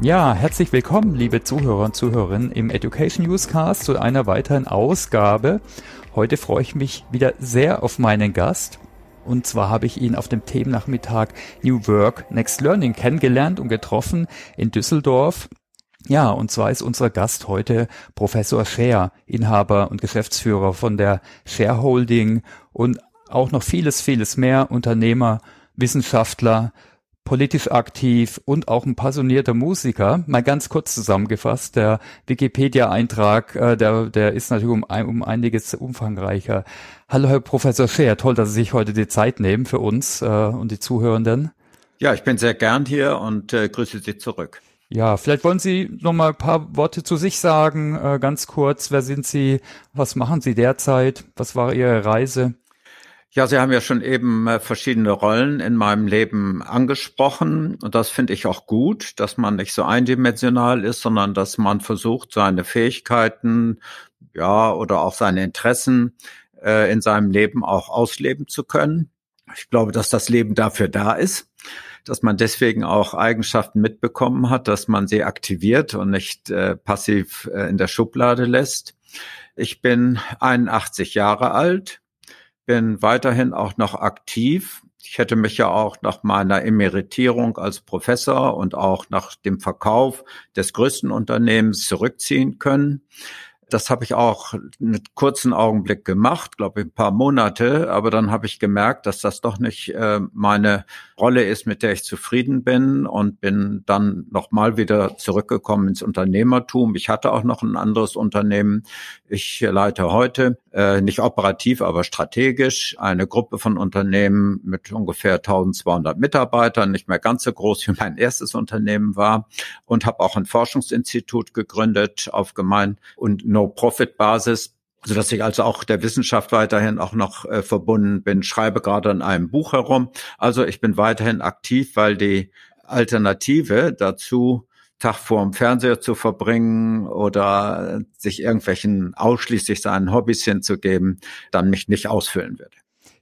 Ja, herzlich willkommen, liebe Zuhörer und Zuhörerinnen im Education Newscast zu einer weiteren Ausgabe. Heute freue ich mich wieder sehr auf meinen Gast. Und zwar habe ich ihn auf dem Themennachmittag New Work Next Learning kennengelernt und getroffen in Düsseldorf. Ja, und zwar ist unser Gast heute Professor Scher, Inhaber und Geschäftsführer von der Shareholding und auch noch vieles, vieles mehr, Unternehmer, Wissenschaftler, politisch aktiv und auch ein passionierter Musiker. Mal ganz kurz zusammengefasst, der Wikipedia-Eintrag, äh, der, der ist natürlich um, um einiges umfangreicher. Hallo, Herr Professor Scher, toll, dass Sie sich heute die Zeit nehmen für uns äh, und die Zuhörenden. Ja, ich bin sehr gern hier und äh, grüße Sie zurück. Ja, vielleicht wollen Sie noch mal ein paar Worte zu sich sagen, äh, ganz kurz. Wer sind Sie? Was machen Sie derzeit? Was war Ihre Reise? Ja, Sie haben ja schon eben äh, verschiedene Rollen in meinem Leben angesprochen. Und das finde ich auch gut, dass man nicht so eindimensional ist, sondern dass man versucht, seine Fähigkeiten, ja, oder auch seine Interessen äh, in seinem Leben auch ausleben zu können. Ich glaube, dass das Leben dafür da ist, dass man deswegen auch Eigenschaften mitbekommen hat, dass man sie aktiviert und nicht äh, passiv äh, in der Schublade lässt. Ich bin 81 Jahre alt, bin weiterhin auch noch aktiv. Ich hätte mich ja auch nach meiner Emeritierung als Professor und auch nach dem Verkauf des größten Unternehmens zurückziehen können. Das habe ich auch einen kurzen Augenblick gemacht, glaube ich, ein paar Monate, aber dann habe ich gemerkt, dass das doch nicht äh, meine Rolle ist, mit der ich zufrieden bin und bin dann nochmal wieder zurückgekommen ins Unternehmertum. Ich hatte auch noch ein anderes Unternehmen. Ich leite heute, äh, nicht operativ, aber strategisch, eine Gruppe von Unternehmen mit ungefähr 1200 Mitarbeitern, nicht mehr ganz so groß wie mein erstes Unternehmen war und habe auch ein Forschungsinstitut gegründet auf Gemein- und No-Profit-Basis so dass ich also auch der Wissenschaft weiterhin auch noch äh, verbunden bin, schreibe gerade an einem Buch herum. Also ich bin weiterhin aktiv, weil die Alternative dazu, Tag vorm Fernseher zu verbringen oder sich irgendwelchen ausschließlich seinen Hobbys hinzugeben, dann mich nicht ausfüllen würde.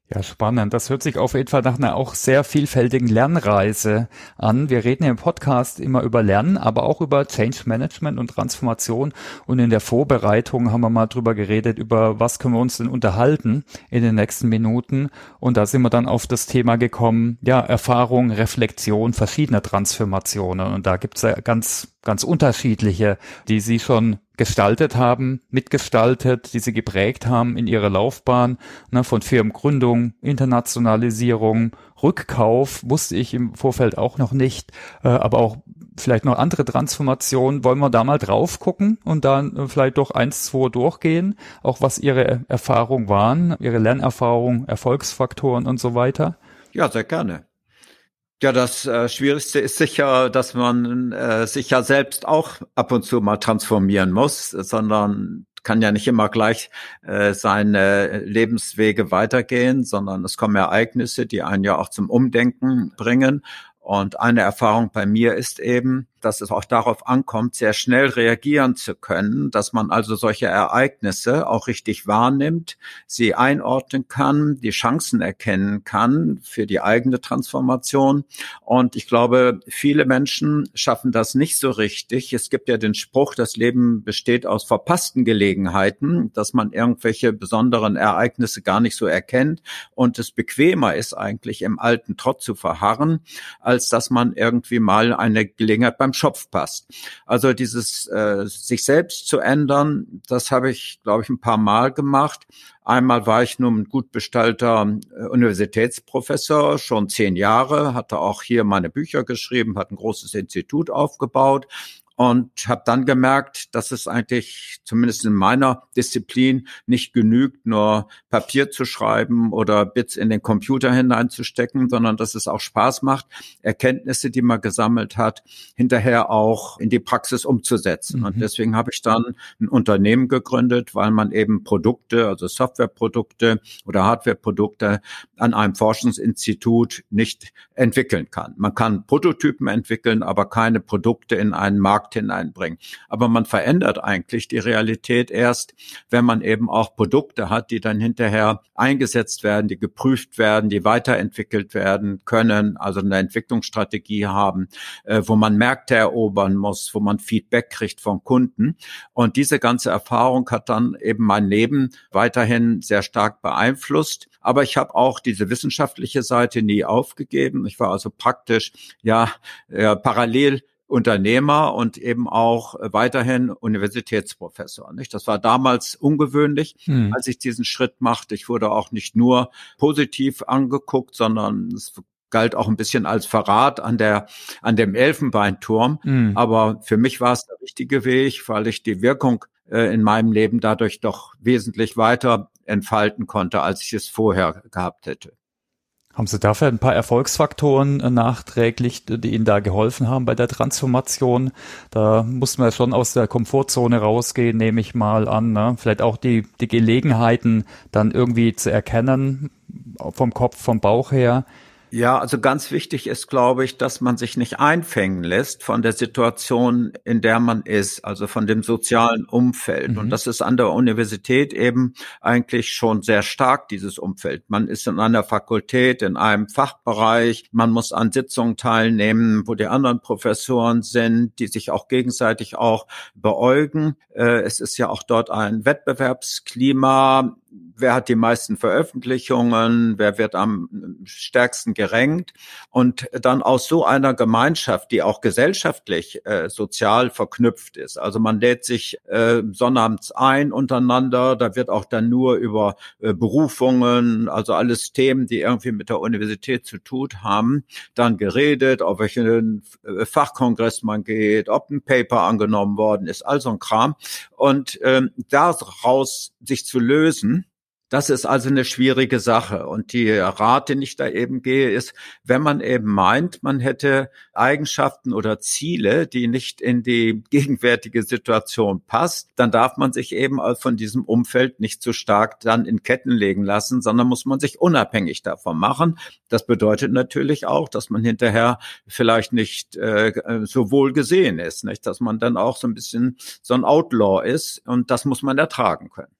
Ja, spannend. Das hört sich auf jeden Fall nach einer auch sehr vielfältigen Lernreise an. Wir reden im Podcast immer über Lernen, aber auch über Change Management und Transformation. Und in der Vorbereitung haben wir mal drüber geredet, über was können wir uns denn unterhalten in den nächsten Minuten. Und da sind wir dann auf das Thema gekommen, ja, Erfahrung, Reflexion verschiedener Transformationen. Und da gibt's ja ganz ganz unterschiedliche, die sie schon gestaltet haben, mitgestaltet, die sie geprägt haben in ihrer Laufbahn, ne, von Firmengründung, Internationalisierung, Rückkauf, wusste ich im Vorfeld auch noch nicht, äh, aber auch vielleicht noch andere Transformationen. Wollen wir da mal drauf gucken und dann äh, vielleicht doch eins, zwei durchgehen, auch was ihre Erfahrungen waren, ihre Lernerfahrungen, Erfolgsfaktoren und so weiter? Ja, sehr gerne. Ja, das äh, Schwierigste ist sicher, dass man äh, sich ja selbst auch ab und zu mal transformieren muss, sondern kann ja nicht immer gleich äh, seine Lebenswege weitergehen, sondern es kommen Ereignisse, die einen ja auch zum Umdenken bringen. Und eine Erfahrung bei mir ist eben, dass es auch darauf ankommt, sehr schnell reagieren zu können, dass man also solche Ereignisse auch richtig wahrnimmt, sie einordnen kann, die Chancen erkennen kann für die eigene Transformation. Und ich glaube, viele Menschen schaffen das nicht so richtig. Es gibt ja den Spruch, das Leben besteht aus verpassten Gelegenheiten, dass man irgendwelche besonderen Ereignisse gar nicht so erkennt und es bequemer ist eigentlich im alten Trott zu verharren, als dass man irgendwie mal eine Gelegenheit beim Schopf passt. Also dieses äh, sich selbst zu ändern, das habe ich, glaube ich, ein paar Mal gemacht. Einmal war ich nun ein gut bestallter äh, Universitätsprofessor, schon zehn Jahre, hatte auch hier meine Bücher geschrieben, hat ein großes Institut aufgebaut und habe dann gemerkt, dass es eigentlich zumindest in meiner Disziplin nicht genügt, nur Papier zu schreiben oder Bits in den Computer hineinzustecken, sondern dass es auch Spaß macht, Erkenntnisse, die man gesammelt hat, hinterher auch in die Praxis umzusetzen. Mhm. Und deswegen habe ich dann ein Unternehmen gegründet, weil man eben Produkte, also Softwareprodukte oder Hardwareprodukte an einem Forschungsinstitut nicht entwickeln kann. Man kann Prototypen entwickeln, aber keine Produkte in einen Markt Markt hineinbringen. Aber man verändert eigentlich die Realität erst, wenn man eben auch Produkte hat, die dann hinterher eingesetzt werden, die geprüft werden, die weiterentwickelt werden können, also eine Entwicklungsstrategie haben, äh, wo man Märkte erobern muss, wo man Feedback kriegt von Kunden. Und diese ganze Erfahrung hat dann eben mein Leben weiterhin sehr stark beeinflusst. Aber ich habe auch diese wissenschaftliche Seite nie aufgegeben. Ich war also praktisch ja äh, parallel Unternehmer und eben auch weiterhin Universitätsprofessor. Nicht? Das war damals ungewöhnlich, hm. als ich diesen Schritt machte. Ich wurde auch nicht nur positiv angeguckt, sondern es galt auch ein bisschen als Verrat an der an dem Elfenbeinturm. Hm. Aber für mich war es der richtige Weg, weil ich die Wirkung äh, in meinem Leben dadurch doch wesentlich weiter entfalten konnte, als ich es vorher gehabt hätte. Haben Sie dafür ein paar Erfolgsfaktoren äh, nachträglich, die Ihnen da geholfen haben bei der Transformation? Da muss man schon aus der Komfortzone rausgehen, nehme ich mal an. Ne? Vielleicht auch die, die Gelegenheiten dann irgendwie zu erkennen, vom Kopf, vom Bauch her. Ja, also ganz wichtig ist, glaube ich, dass man sich nicht einfängen lässt von der Situation, in der man ist, also von dem sozialen Umfeld. Mhm. Und das ist an der Universität eben eigentlich schon sehr stark, dieses Umfeld. Man ist in einer Fakultät, in einem Fachbereich, man muss an Sitzungen teilnehmen, wo die anderen Professoren sind, die sich auch gegenseitig auch beäugen. Äh, es ist ja auch dort ein Wettbewerbsklima wer hat die meisten Veröffentlichungen, wer wird am stärksten gerankt und dann aus so einer Gemeinschaft, die auch gesellschaftlich äh, sozial verknüpft ist. Also man lädt sich äh, sonnabends ein untereinander, da wird auch dann nur über äh, Berufungen, also alles Themen, die irgendwie mit der Universität zu tun haben, dann geredet, auf welchen äh, Fachkongress man geht, ob ein Paper angenommen worden ist, all so ein Kram. Und ähm, daraus sich zu lösen, das ist also eine schwierige Sache. Und die Rat, den ich da eben gehe, ist, wenn man eben meint, man hätte Eigenschaften oder Ziele, die nicht in die gegenwärtige Situation passt, dann darf man sich eben von diesem Umfeld nicht zu stark dann in Ketten legen lassen, sondern muss man sich unabhängig davon machen. Das bedeutet natürlich auch, dass man hinterher vielleicht nicht äh, so wohl gesehen ist, nicht? dass man dann auch so ein bisschen so ein Outlaw ist und das muss man ertragen können.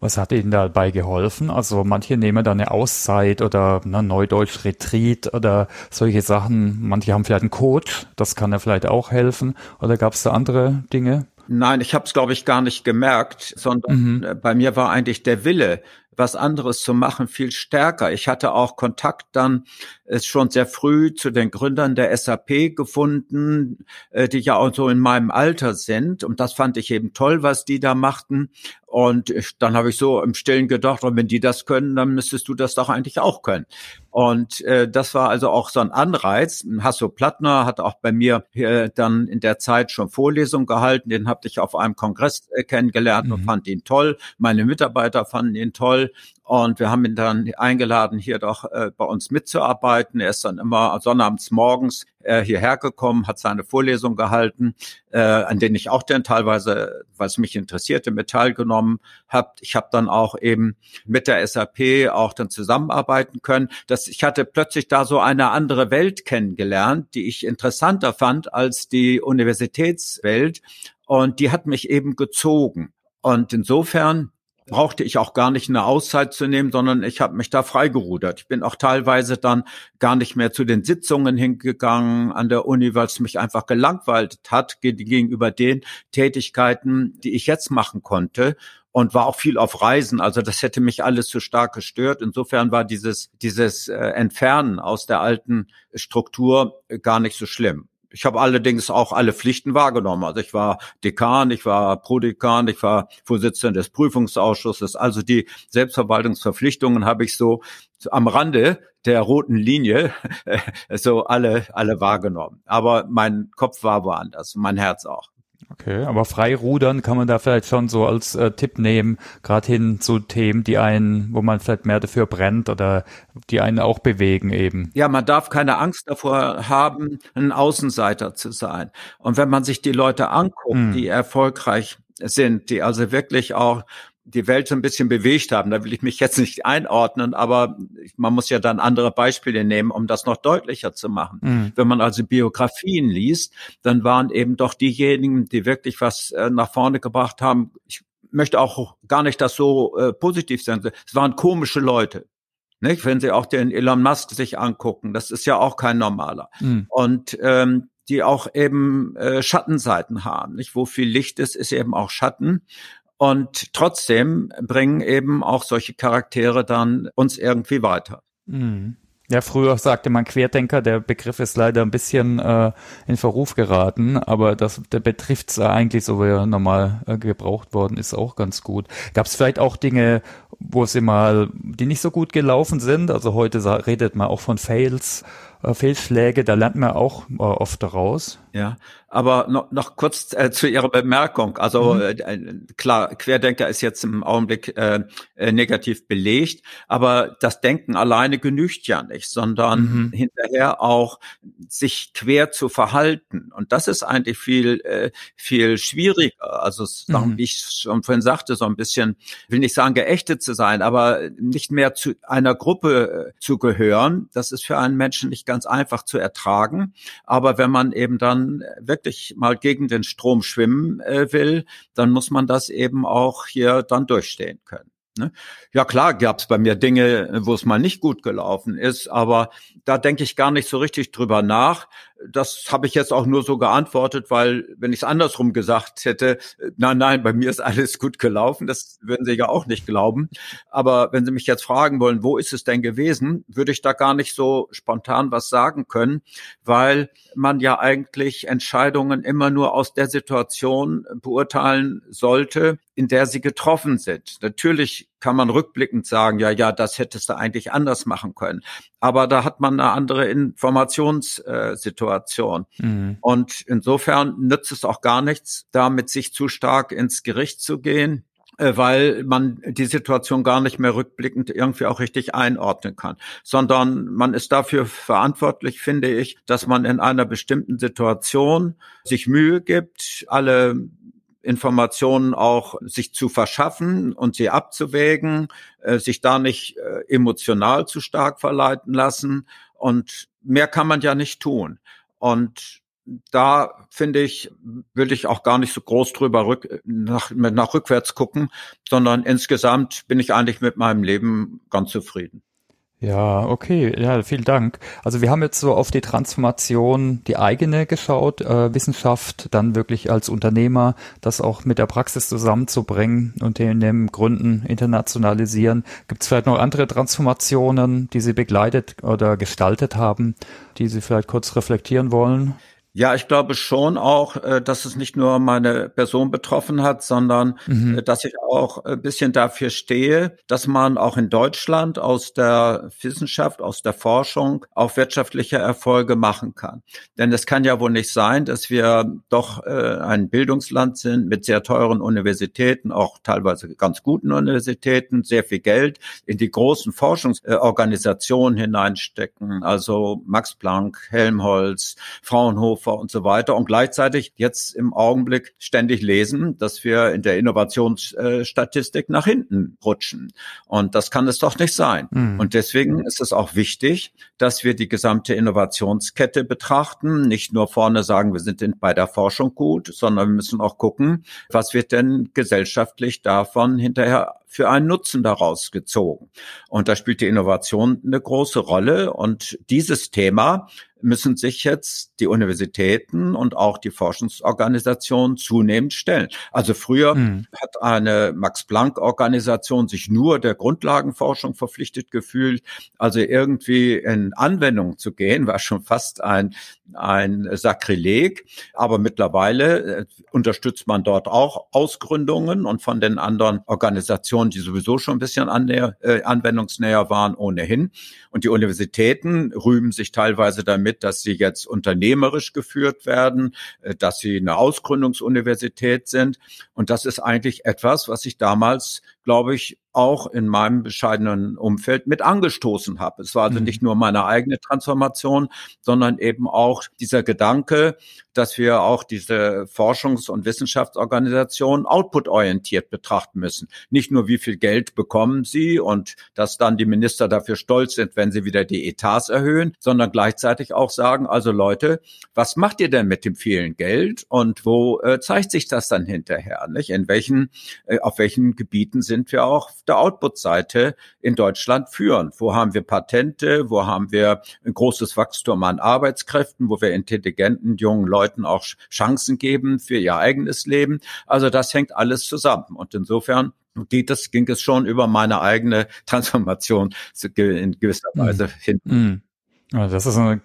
Was hat Ihnen dabei geholfen? Also manche nehmen da eine Auszeit oder na, Neudeutsch Retreat oder solche Sachen. Manche haben vielleicht einen Coach, das kann ja vielleicht auch helfen. Oder gab es da andere Dinge? Nein, ich habe es, glaube ich, gar nicht gemerkt, sondern mhm. Äh, bei mir war eigentlich der Wille, was anderes zu machen, viel stärker. Ich hatte auch Kontakt dann ist schon sehr früh zu den Gründern der SAP gefunden, äh, die ja auch so in meinem Alter sind. Und das fand ich eben toll, was die da machten. Und ich, dann habe ich so im Stillen gedacht, und wenn die das können, dann müsstest du das doch eigentlich auch können. Und äh, das war also auch so ein Anreiz. Hasso Plattner hat auch bei mir äh, dann in der Zeit schon Vorlesungen gehalten. Den habe ich auf einem Kongress äh, kennengelernt mhm. und fand ihn toll. Meine Mitarbeiter fanden ihn toll. Und wir haben ihn dann eingeladen, hier doch äh, bei uns mitzuarbeiten. Er ist dann immer sonnabends morgens äh, hierher gekommen, hat seine Vorlesung gehalten, äh, an denen ich auch dann teilweise, es mich interessierte, mit teilgenommen habe. Ich habe dann auch eben mit der SAP auch dann zusammenarbeiten können. Das, ich hatte plötzlich da so eine andere Welt kennengelernt, die ich interessanter fand als die Universitätswelt. Und die hat mich eben gezogen. Und insofern brauchte ich auch gar nicht eine Auszeit zu nehmen, sondern ich habe mich da freigerudert. Ich bin auch teilweise dann gar nicht mehr zu den Sitzungen hingegangen an der Uni, weil es mich einfach gelangweilt hat gegenüber den Tätigkeiten, die ich jetzt machen konnte und war auch viel auf Reisen. Also das hätte mich alles zu stark gestört. Insofern war dieses, dieses äh, Entfernen aus der alten Struktur gar nicht so schlimm. Ich habe allerdings auch alle Pflichten wahrgenommen. Also ich war Dekan, ich war Prodekan, ich war Vorsitzender des Prüfungsausschusses. Also die Selbstverwaltungsverpflichtungen habe ich so am Rande der roten Linie so alle, alle wahrgenommen. Aber mein Kopf war woanders, mein Herz auch. Okay, aber Freirudern kann man da vielleicht schon so als äh, Tipp nehmen, gerade hin zu Themen, die einen, wo man vielleicht mehr dafür brennt oder die einen auch bewegen eben. Ja, man darf keine Angst davor haben, ein Außenseiter zu sein. Und wenn man sich die Leute anguckt, hm. die erfolgreich sind, die also wirklich auch die Welt so ein bisschen bewegt haben. Da will ich mich jetzt nicht einordnen, aber man muss ja dann andere Beispiele nehmen, um das noch deutlicher zu machen. Mhm. Wenn man also Biografien liest, dann waren eben doch diejenigen, die wirklich was äh, nach vorne gebracht haben. Ich möchte auch gar nicht das so äh, positiv sagen. Es waren komische Leute. Nicht? Wenn Sie auch den Elon Musk sich angucken, das ist ja auch kein normaler. Mhm. Und ähm, die auch eben äh, Schattenseiten haben. Nicht? Wo viel Licht ist, ist eben auch Schatten. Und trotzdem bringen eben auch solche Charaktere dann uns irgendwie weiter. Mhm. Ja, früher sagte man Querdenker, der Begriff ist leider ein bisschen äh, in Verruf geraten, aber das der betrifft eigentlich, so wie er normal äh, gebraucht worden ist, auch ganz gut. Gab es vielleicht auch Dinge, wo sie mal, die nicht so gut gelaufen sind? Also heute redet man auch von Fails, äh, Fehlschläge, da lernt man auch äh, oft daraus. Ja, aber noch, noch kurz äh, zu Ihrer Bemerkung. Also mhm. äh, klar, Querdenker ist jetzt im Augenblick äh, äh, negativ belegt, aber das Denken alleine genügt ja nicht, sondern mhm. hinterher auch sich quer zu verhalten. Und das ist eigentlich viel äh, viel schwieriger. Also mhm. wie ich schon vorhin sagte, so ein bisschen, will nicht sagen geächtet zu sein, aber nicht mehr zu einer Gruppe äh, zu gehören. Das ist für einen Menschen nicht ganz einfach zu ertragen. Aber wenn man eben dann wirklich mal gegen den Strom schwimmen äh, will, dann muss man das eben auch hier dann durchstehen können. Ne? Ja klar, gab es bei mir Dinge, wo es mal nicht gut gelaufen ist, aber da denke ich gar nicht so richtig drüber nach. Das habe ich jetzt auch nur so geantwortet, weil wenn ich es andersrum gesagt hätte, nein, nein, bei mir ist alles gut gelaufen, das würden Sie ja auch nicht glauben. Aber wenn Sie mich jetzt fragen wollen, wo ist es denn gewesen, würde ich da gar nicht so spontan was sagen können, weil man ja eigentlich Entscheidungen immer nur aus der Situation beurteilen sollte, in der sie getroffen sind. Natürlich kann man rückblickend sagen, ja, ja, das hättest du eigentlich anders machen können. Aber da hat man eine andere Informationssituation. Mhm. Und insofern nützt es auch gar nichts, da mit sich zu stark ins Gericht zu gehen äh, weil man die Situation gar nicht mehr rückblickend irgendwie auch richtig einordnen kann, sondern man ist dafür verantwortlich, finde ich, dass man in einer bestimmten Situation sich Mühe gibt, alle Informationen auch sich zu verschaffen und sie abzuwägen, äh, sich da nicht äh, emotional zu stark verleiten lassen. Und mehr kann man ja nicht tun. Und da finde ich, will ich auch gar nicht so groß drüber rück, nach, nach rückwärts gucken, sondern insgesamt bin ich eigentlich mit meinem Leben ganz zufrieden. Ja, okay, ja, vielen Dank. Also wir haben jetzt so auf die Transformation, die eigene geschaut, äh, Wissenschaft, dann wirklich als Unternehmer, das auch mit der Praxis zusammenzubringen und in den Gründen internationalisieren. Gibt es vielleicht noch andere Transformationen, die Sie begleitet oder gestaltet haben, die Sie vielleicht kurz reflektieren wollen? Ja, ich glaube schon auch, äh, dass es nicht nur meine Person betroffen hat, sondern mhm. Äh, dass ich auch ein bisschen dafür stehe, dass man auch in Deutschland aus der Wissenschaft, aus der Forschung auch wirtschaftliche Erfolge machen kann. Denn es kann ja wohl nicht sein, dass wir doch äh, ein Bildungsland sind mit sehr teuren Universitäten, auch teilweise ganz guten Universitäten, sehr viel Geld in die großen Forschungsorganisationen hineinstecken, also Max Planck, Helmholtz, Fraunhofer, Fraunhofer und so weiter und gleichzeitig jetzt im Augenblick ständig lesen, dass wir in der Innovationsstatistik nach hinten rutschen. Und das kann es doch nicht sein. Mhm. Und deswegen ist es auch wichtig, dass wir die gesamte Innovationskette betrachten, nicht nur vorne sagen, wir sind bei der Forschung gut, sondern wir müssen auch gucken, was wird denn gesellschaftlich davon hinterher für einen Nutzen daraus gezogen. Und da spielt die Innovation eine große Rolle. Und dieses Thema müssen sich jetzt die Universitäten und auch die Forschungsorganisationen zunehmend stellen. Also früher mhm. hat eine Max-Planck-Organisation sich nur der Grundlagenforschung verpflichtet gefühlt. Also irgendwie in Anwendung zu gehen, war schon fast ein, ein Sakrileg. Aber mittlerweile äh, unterstützt man dort auch Ausgründungen und von den anderen Organisationen, die sowieso schon ein bisschen annäher, äh, anwendungsnäher waren, ohnehin. Und die Universitäten rühmen sich teilweise damit, dass sie jetzt unternehmerisch geführt werden, äh, dass sie eine Ausgründungsuniversität sind. Und das ist eigentlich etwas, was ich damals glaube ich, auch in meinem bescheidenen Umfeld mit angestoßen habe. Es war also mhm. nicht nur meine eigene Transformation, sondern eben auch dieser Gedanke, dass wir auch diese Forschungs- und Wissenschaftsorganisationen outputorientiert betrachten müssen. Nicht nur, wie viel Geld bekommen sie und dass dann die Minister dafür stolz sind, wenn sie wieder die Etats erhöhen, sondern gleichzeitig auch sagen, also Leute, was macht ihr denn mit dem vielen Geld und wo äh, zeigt sich das dann hinterher? Nicht? In welchen, äh, auf welchen Gebieten sind wir auch der Output-Seite in Deutschland führen. Wo haben wir Patente? Wo haben wir ein großes Wachstum an Arbeitskräften? Wo wir intelligenten jungen Leuten auch Chancen geben für ihr eigenes Leben? Also das hängt alles zusammen. Und insofern geht es, ging es schon über meine eigene Transformation in gewisser mhm. Weise mm. hin. Mm. Das ist eine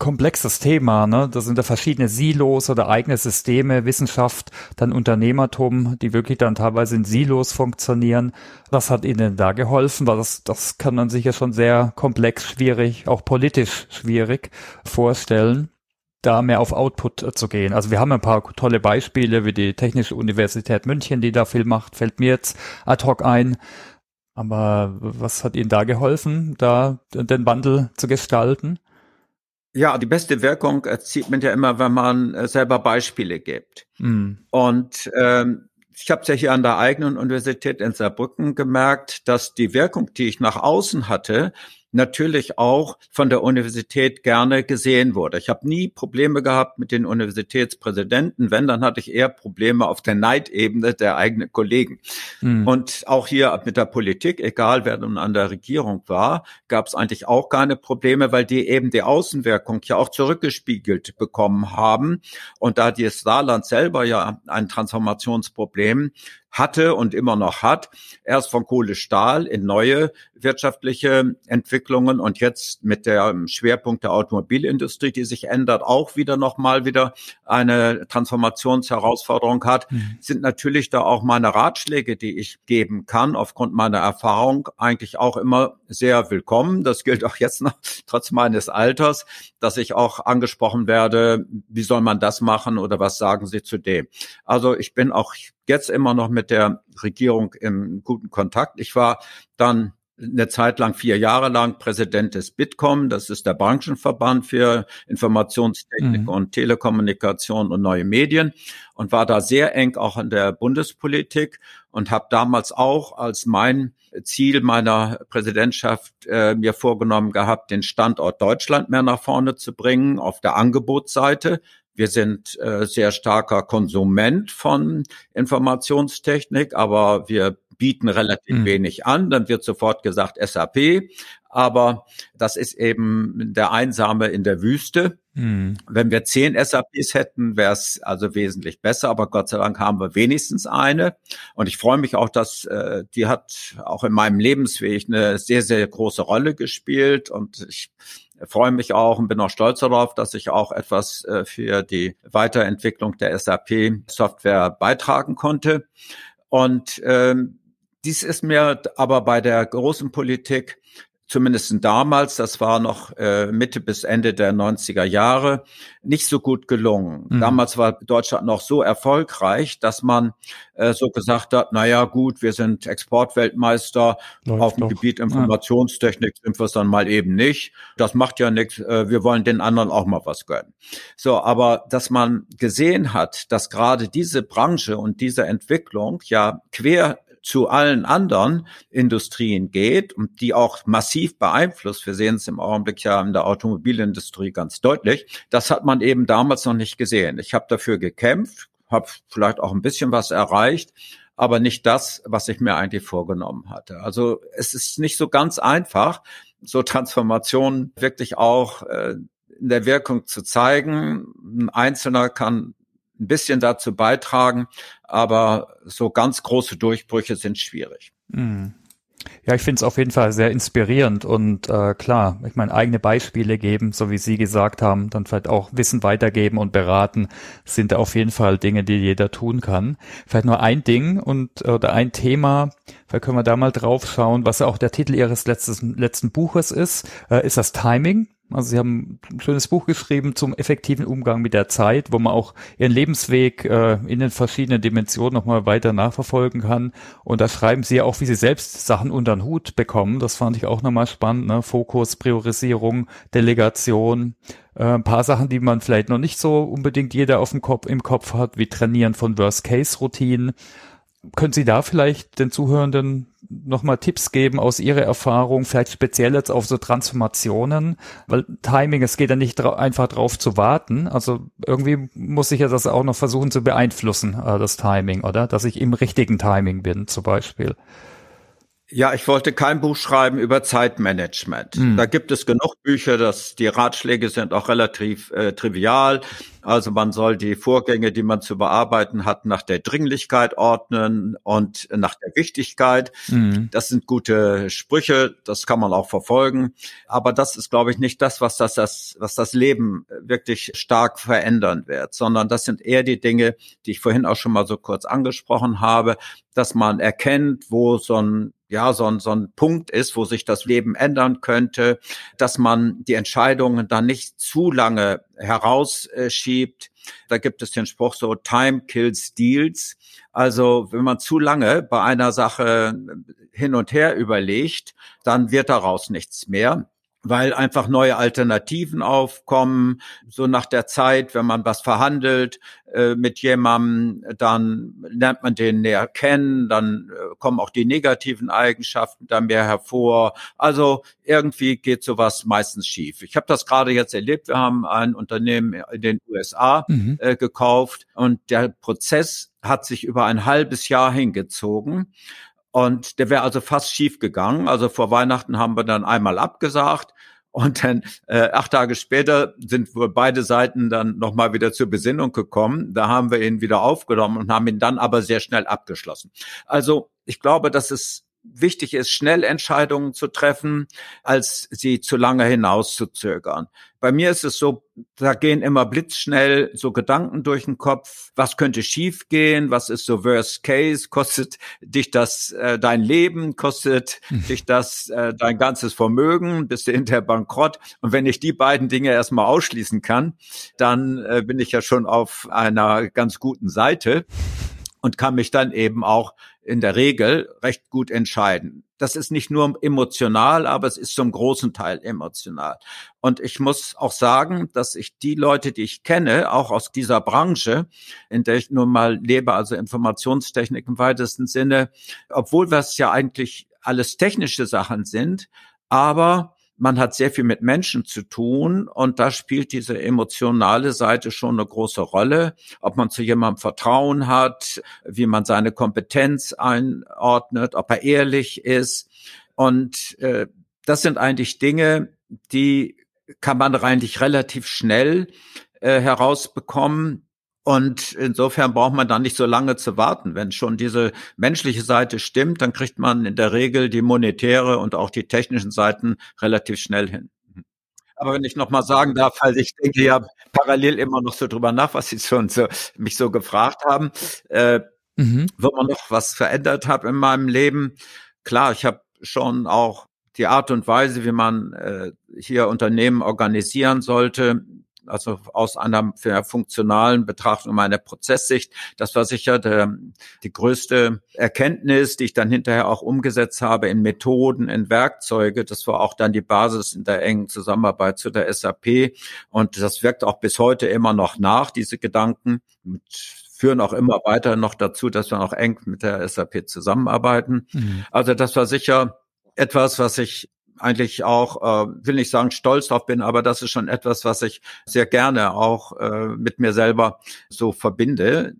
komplexes Thema, ne? Das sind da verschiedene Silos oder eigene Systeme, Wissenschaft, dann Unternehmertum, die wirklich dann teilweise in Silos funktionieren. Was hat Ihnen da geholfen? Weil das, das kann man sich ja schon sehr komplex, schwierig, auch politisch schwierig vorstellen da mehr auf Output äh, zu gehen. Also wir haben ein paar tolle Beispiele, wie die Technische Universität München, die da viel macht, fällt mir jetzt ad hoc ein. Aber was hat Ihnen da geholfen, da den Wandel zu gestalten? Ja, die beste Wirkung erzielt man ja immer, wenn man äh, selber Beispiele gibt. Mm. Und ähm, ich habe es ja hier an der eigenen Universität in Saarbrücken gemerkt, dass die Wirkung, die ich nach außen hatte, natürlich auch von der Universität gerne gesehen wurde. Ich habe nie Probleme gehabt mit den Universitätspräsidenten. Wenn, dann hatte ich eher Probleme auf der Neidebene der eigenen Kollegen. Mhm. Und auch hier mit der Politik, egal wer nun an der Regierung war, gab es eigentlich auch keine Probleme, weil die eben die Außenwirkung ja auch zurückgespiegelt bekommen haben. Und da die Saarland selber ja ein Transformationsproblem hatte und immer noch hat, erst von Kohle Stahl in neue wirtschaftliche Entwicklungen und jetzt mit der Schwerpunkt der Automobilindustrie, die sich ändert, auch wieder nochmal wieder eine Transformationsherausforderung hat, mhm. sind natürlich da auch meine Ratschläge, die ich geben kann, aufgrund meiner Erfahrung eigentlich auch immer sehr willkommen. Das gilt auch jetzt noch, trotz meines Alters, dass ich auch angesprochen werde, wie soll man das machen oder was sagen Sie zu dem? Also ich bin auch jetzt immer noch mit der Regierung im guten Kontakt. Ich war dann eine Zeit lang, vier Jahre lang Präsident des Bitkom. Das ist der Branchenverband für Informationstechnik mhm. und Telekommunikation und neue Medien und war da sehr eng auch in der Bundespolitik und habe damals auch als mein Ziel meiner Präsidentschaft äh, mir vorgenommen gehabt, den Standort Deutschland mehr nach vorne zu bringen auf der Angebotsseite. Wir sind äh, sehr starker Konsument von Informationstechnik, aber wir bieten relativ mhm. wenig an. Dann wird sofort gesagt SAP, aber das ist eben der Einsame in der Wüste. Mhm. Wenn wir zehn SAPs hätten, wäre es also wesentlich besser, aber Gott sei Dank haben wir wenigstens eine. Und ich freue mich auch, dass äh, die hat auch in meinem Lebensweg eine sehr, sehr große Rolle gespielt und ich freue mich auch und bin auch stolz darauf, dass ich auch etwas äh, für die Weiterentwicklung der SAP-Software beitragen konnte. Und ähm, dies ist mir aber bei der großen Politik zumindest damals, das war noch äh, Mitte bis Ende der 90er Jahre, nicht so gut gelungen. Mhm. Damals war Deutschland noch so erfolgreich, dass man äh, so gesagt hat, na ja, gut, wir sind Exportweltmeister, Läuft auf dem doch. Gebiet Informationstechnik sind wir es dann mal eben nicht. Das macht ja nichts, äh, wir wollen den anderen auch mal was gönnen. So, aber dass man gesehen hat, dass gerade diese Branche und diese Entwicklung ja quer zu allen anderen Industrien geht und die auch massiv beeinflusst. Wir sehen es im Augenblick ja in der Automobilindustrie ganz deutlich. Das hat man eben damals noch nicht gesehen. Ich habe dafür gekämpft, habe vielleicht auch ein bisschen was erreicht, aber nicht das, was ich mir eigentlich vorgenommen hatte. Also es ist nicht so ganz einfach, so Transformationen wirklich auch äh, in der Wirkung zu zeigen. Ein Einzelner kann ein bisschen dazu beitragen, aber so ganz große Durchbrüche sind schwierig. Mhm. Ja, ich finde es auf jeden Fall sehr inspirierend und äh, klar, ich meine, eigene Beispiele geben, so wie Sie gesagt haben, dann vielleicht auch Wissen weitergeben und beraten, sind auf jeden Fall Dinge, die jeder tun kann. Vielleicht nur ein Ding und oder ein Thema, vielleicht können wir da mal drauf schauen, was ja auch der Titel Ihres letzten, letzten Buches ist, äh, ist das Timing. Also Sie haben ein schönes Buch geschrieben zum effektiven Umgang mit der Zeit, wo man auch Ihren Lebensweg äh, in den verschiedenen Dimensionen nochmal weiter nachverfolgen kann. Und da schreiben Sie ja auch, wie Sie selbst Sachen unter den Hut bekommen. Das fand ich auch nochmal spannend. Ne? Fokus, Priorisierung, Delegation, äh, ein paar Sachen, die man vielleicht noch nicht so unbedingt jeder auf dem Kopf, im Kopf hat, wie Trainieren von Worst-Case-Routinen. Können Sie da vielleicht den Zuhörenden nochmal Tipps geben aus Ihrer Erfahrung, vielleicht speziell jetzt auf so Transformationen? Weil Timing, es geht ja nicht dra einfach drauf zu warten. Also irgendwie muss ich ja das auch noch versuchen zu beeinflussen, äh, das Timing, oder? Dass ich im richtigen Timing bin, zum Beispiel. Ja, ich wollte kein Buch schreiben über Zeitmanagement. Mhm. Da gibt es genug Bücher, dass die Ratschläge sind auch relativ äh, trivial. Also man soll die Vorgänge, die man zu bearbeiten hat, nach der Dringlichkeit ordnen und nach der Wichtigkeit. Mhm. Das sind gute Sprüche, das kann man auch verfolgen. Aber das ist, glaube ich, nicht das, was das, das, was das Leben wirklich stark verändern wird, sondern das sind eher die Dinge, die ich vorhin auch schon mal so kurz angesprochen habe, dass man erkennt, wo so ein ja, so ein, so ein Punkt ist, wo sich das Leben ändern könnte, dass man die Entscheidungen dann nicht zu lange herausschiebt. Da gibt es den Spruch so, Time kills deals. Also wenn man zu lange bei einer Sache hin und her überlegt, dann wird daraus nichts mehr weil einfach neue Alternativen aufkommen. So nach der Zeit, wenn man was verhandelt äh, mit jemandem, dann lernt man den näher kennen, dann äh, kommen auch die negativen Eigenschaften da mehr hervor. Also irgendwie geht sowas meistens schief. Ich habe das gerade jetzt erlebt. Wir haben ein Unternehmen in den USA mhm. äh, gekauft und der Prozess hat sich über ein halbes Jahr hingezogen. Und der wäre also fast schief gegangen. Also vor Weihnachten haben wir dann einmal abgesagt. Und dann äh, acht Tage später sind wohl beide Seiten dann nochmal wieder zur Besinnung gekommen. Da haben wir ihn wieder aufgenommen und haben ihn dann aber sehr schnell abgeschlossen. Also ich glaube, dass es wichtig ist, schnell Entscheidungen zu treffen, als sie zu lange hinauszuzögern. Bei mir ist es so, da gehen immer blitzschnell so Gedanken durch den Kopf. Was könnte schiefgehen? Was ist so Worst Case? Kostet dich das äh, dein Leben? Kostet hm. dich das äh, dein ganzes Vermögen? Bist du hinterher bankrott? Und wenn ich die beiden Dinge erstmal ausschließen kann, dann äh, bin ich ja schon auf einer ganz guten Seite und kann mich dann eben auch in der Regel recht gut entscheiden. Das ist nicht nur emotional, aber es ist zum großen Teil emotional. Und ich muss auch sagen, dass ich die Leute, die ich kenne, auch aus dieser Branche, in der ich nun mal lebe, also Informationstechnik im weitesten Sinne, obwohl das ja eigentlich alles technische Sachen sind, aber man hat sehr viel mit Menschen zu tun und da spielt diese emotionale Seite schon eine große Rolle, ob man zu jemandem Vertrauen hat, wie man seine Kompetenz einordnet, ob er ehrlich ist. Und äh, das sind eigentlich Dinge, die kann man eigentlich relativ schnell äh, herausbekommen. Und insofern braucht man dann nicht so lange zu warten. Wenn schon diese menschliche Seite stimmt, dann kriegt man in der Regel die monetäre und auch die technischen Seiten relativ schnell hin. Aber wenn ich noch mal sagen darf, weil ich denke ja parallel immer noch so drüber nach, was Sie schon so, mich so gefragt haben, äh, mhm. wo man noch was verändert hat in meinem Leben. Klar, ich habe schon auch die Art und Weise, wie man äh, hier Unternehmen organisieren sollte, also aus einer funktionalen Betrachtung meiner Prozesssicht. Das war sicher der, die größte Erkenntnis, die ich dann hinterher auch umgesetzt habe in Methoden, in Werkzeuge. Das war auch dann die Basis in der engen Zusammenarbeit zu der SAP. Und das wirkt auch bis heute immer noch nach, diese Gedanken. Und führen auch immer weiter noch dazu, dass wir noch eng mit der SAP zusammenarbeiten. Mhm. Also das war sicher etwas, was ich eigentlich auch, äh, will nicht sagen stolz drauf bin, aber das ist schon etwas, was ich sehr gerne auch äh, mit mir selber so verbinde.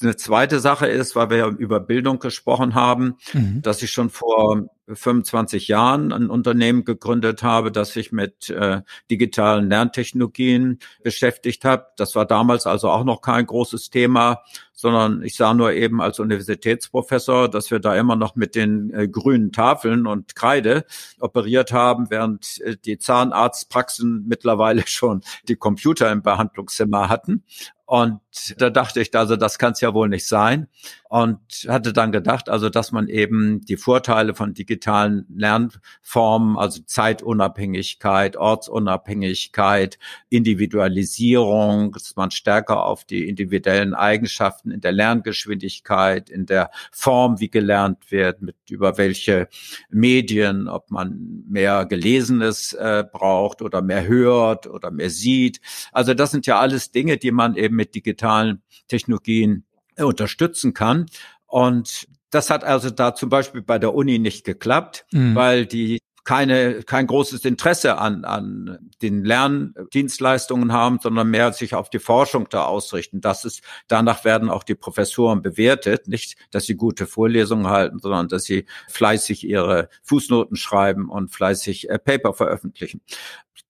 Eine zweite Sache ist, weil wir ja über Bildung gesprochen haben, mhm. dass ich schon vor 25 Jahren ein Unternehmen gegründet habe, das sich mit äh, digitalen Lerntechnologien beschäftigt hat. Das war damals also auch noch kein großes Thema, sondern ich sah nur eben als Universitätsprofessor, dass wir da immer noch mit den äh, grünen Tafeln und Kreide operiert haben, während äh, die Zahnarztpraxen mittlerweile schon die Computer im Behandlungszimmer hatten. Und da dachte ich, also das kann es ja wohl nicht sein. Und hatte dann gedacht, also dass man eben die Vorteile von digitalen digitalen Lernformen, also Zeitunabhängigkeit, Ortsunabhängigkeit, Individualisierung, dass man stärker auf die individuellen Eigenschaften in der Lerngeschwindigkeit, in der Form, wie gelernt wird, mit über welche Medien, ob man mehr Gelesenes äh, braucht oder mehr hört oder mehr sieht. Also das sind ja alles Dinge, die man eben mit digitalen Technologien unterstützen kann. Und das hat also da zum Beispiel bei der Uni nicht geklappt, mhm. weil die keine, kein großes Interesse an, an den Lerndienstleistungen haben, sondern mehr sich auf die Forschung da ausrichten. Das ist, danach werden auch die Professoren bewertet. Nicht, dass sie gute Vorlesungen halten, sondern dass sie fleißig ihre Fußnoten schreiben und fleißig äh, Paper veröffentlichen.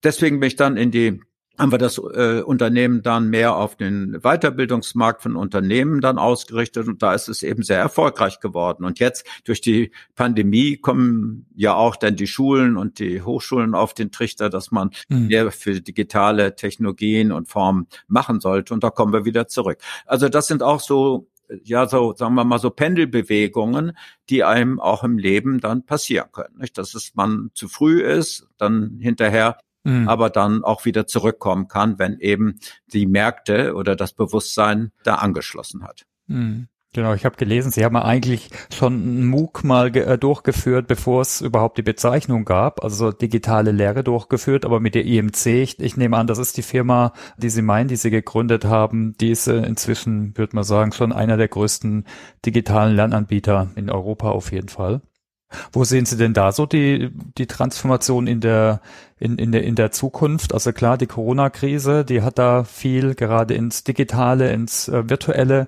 Deswegen bin ich dann in die haben wir das äh, Unternehmen dann mehr auf den Weiterbildungsmarkt von Unternehmen dann ausgerichtet und da ist es eben sehr erfolgreich geworden. Und jetzt durch die Pandemie kommen ja auch dann die Schulen und die Hochschulen auf den Trichter, dass man mhm. mehr für digitale Technologien und Formen machen sollte. Und da kommen wir wieder zurück. Also das sind auch so ja, so, sagen wir mal, so Pendelbewegungen, die einem auch im Leben dann passieren können. Nicht? Dass es man zu früh ist, dann hinterher mhm. aber dann auch wieder zurückkommen kann, wenn eben die Märkte oder das Bewusstsein da angeschlossen hat. Mhm. Genau, ich habe gelesen, Sie haben eigentlich schon einen MOOC mal äh, durchgeführt, bevor es überhaupt die Bezeichnung gab, also digitale Lehre durchgeführt, aber mit der IMC, ich, ich nehme an, das ist die Firma, die Sie meinen, die Sie gegründet haben, die ist äh, inzwischen, würde man sagen, schon einer der größten digitalen Lernanbieter in Europa auf jeden Fall. Wo sehen Sie denn da so die, die Transformation in der, in, in der, in der Zukunft? Also klar, die Corona-Krise, die hat da viel gerade ins Digitale, ins äh, Virtuelle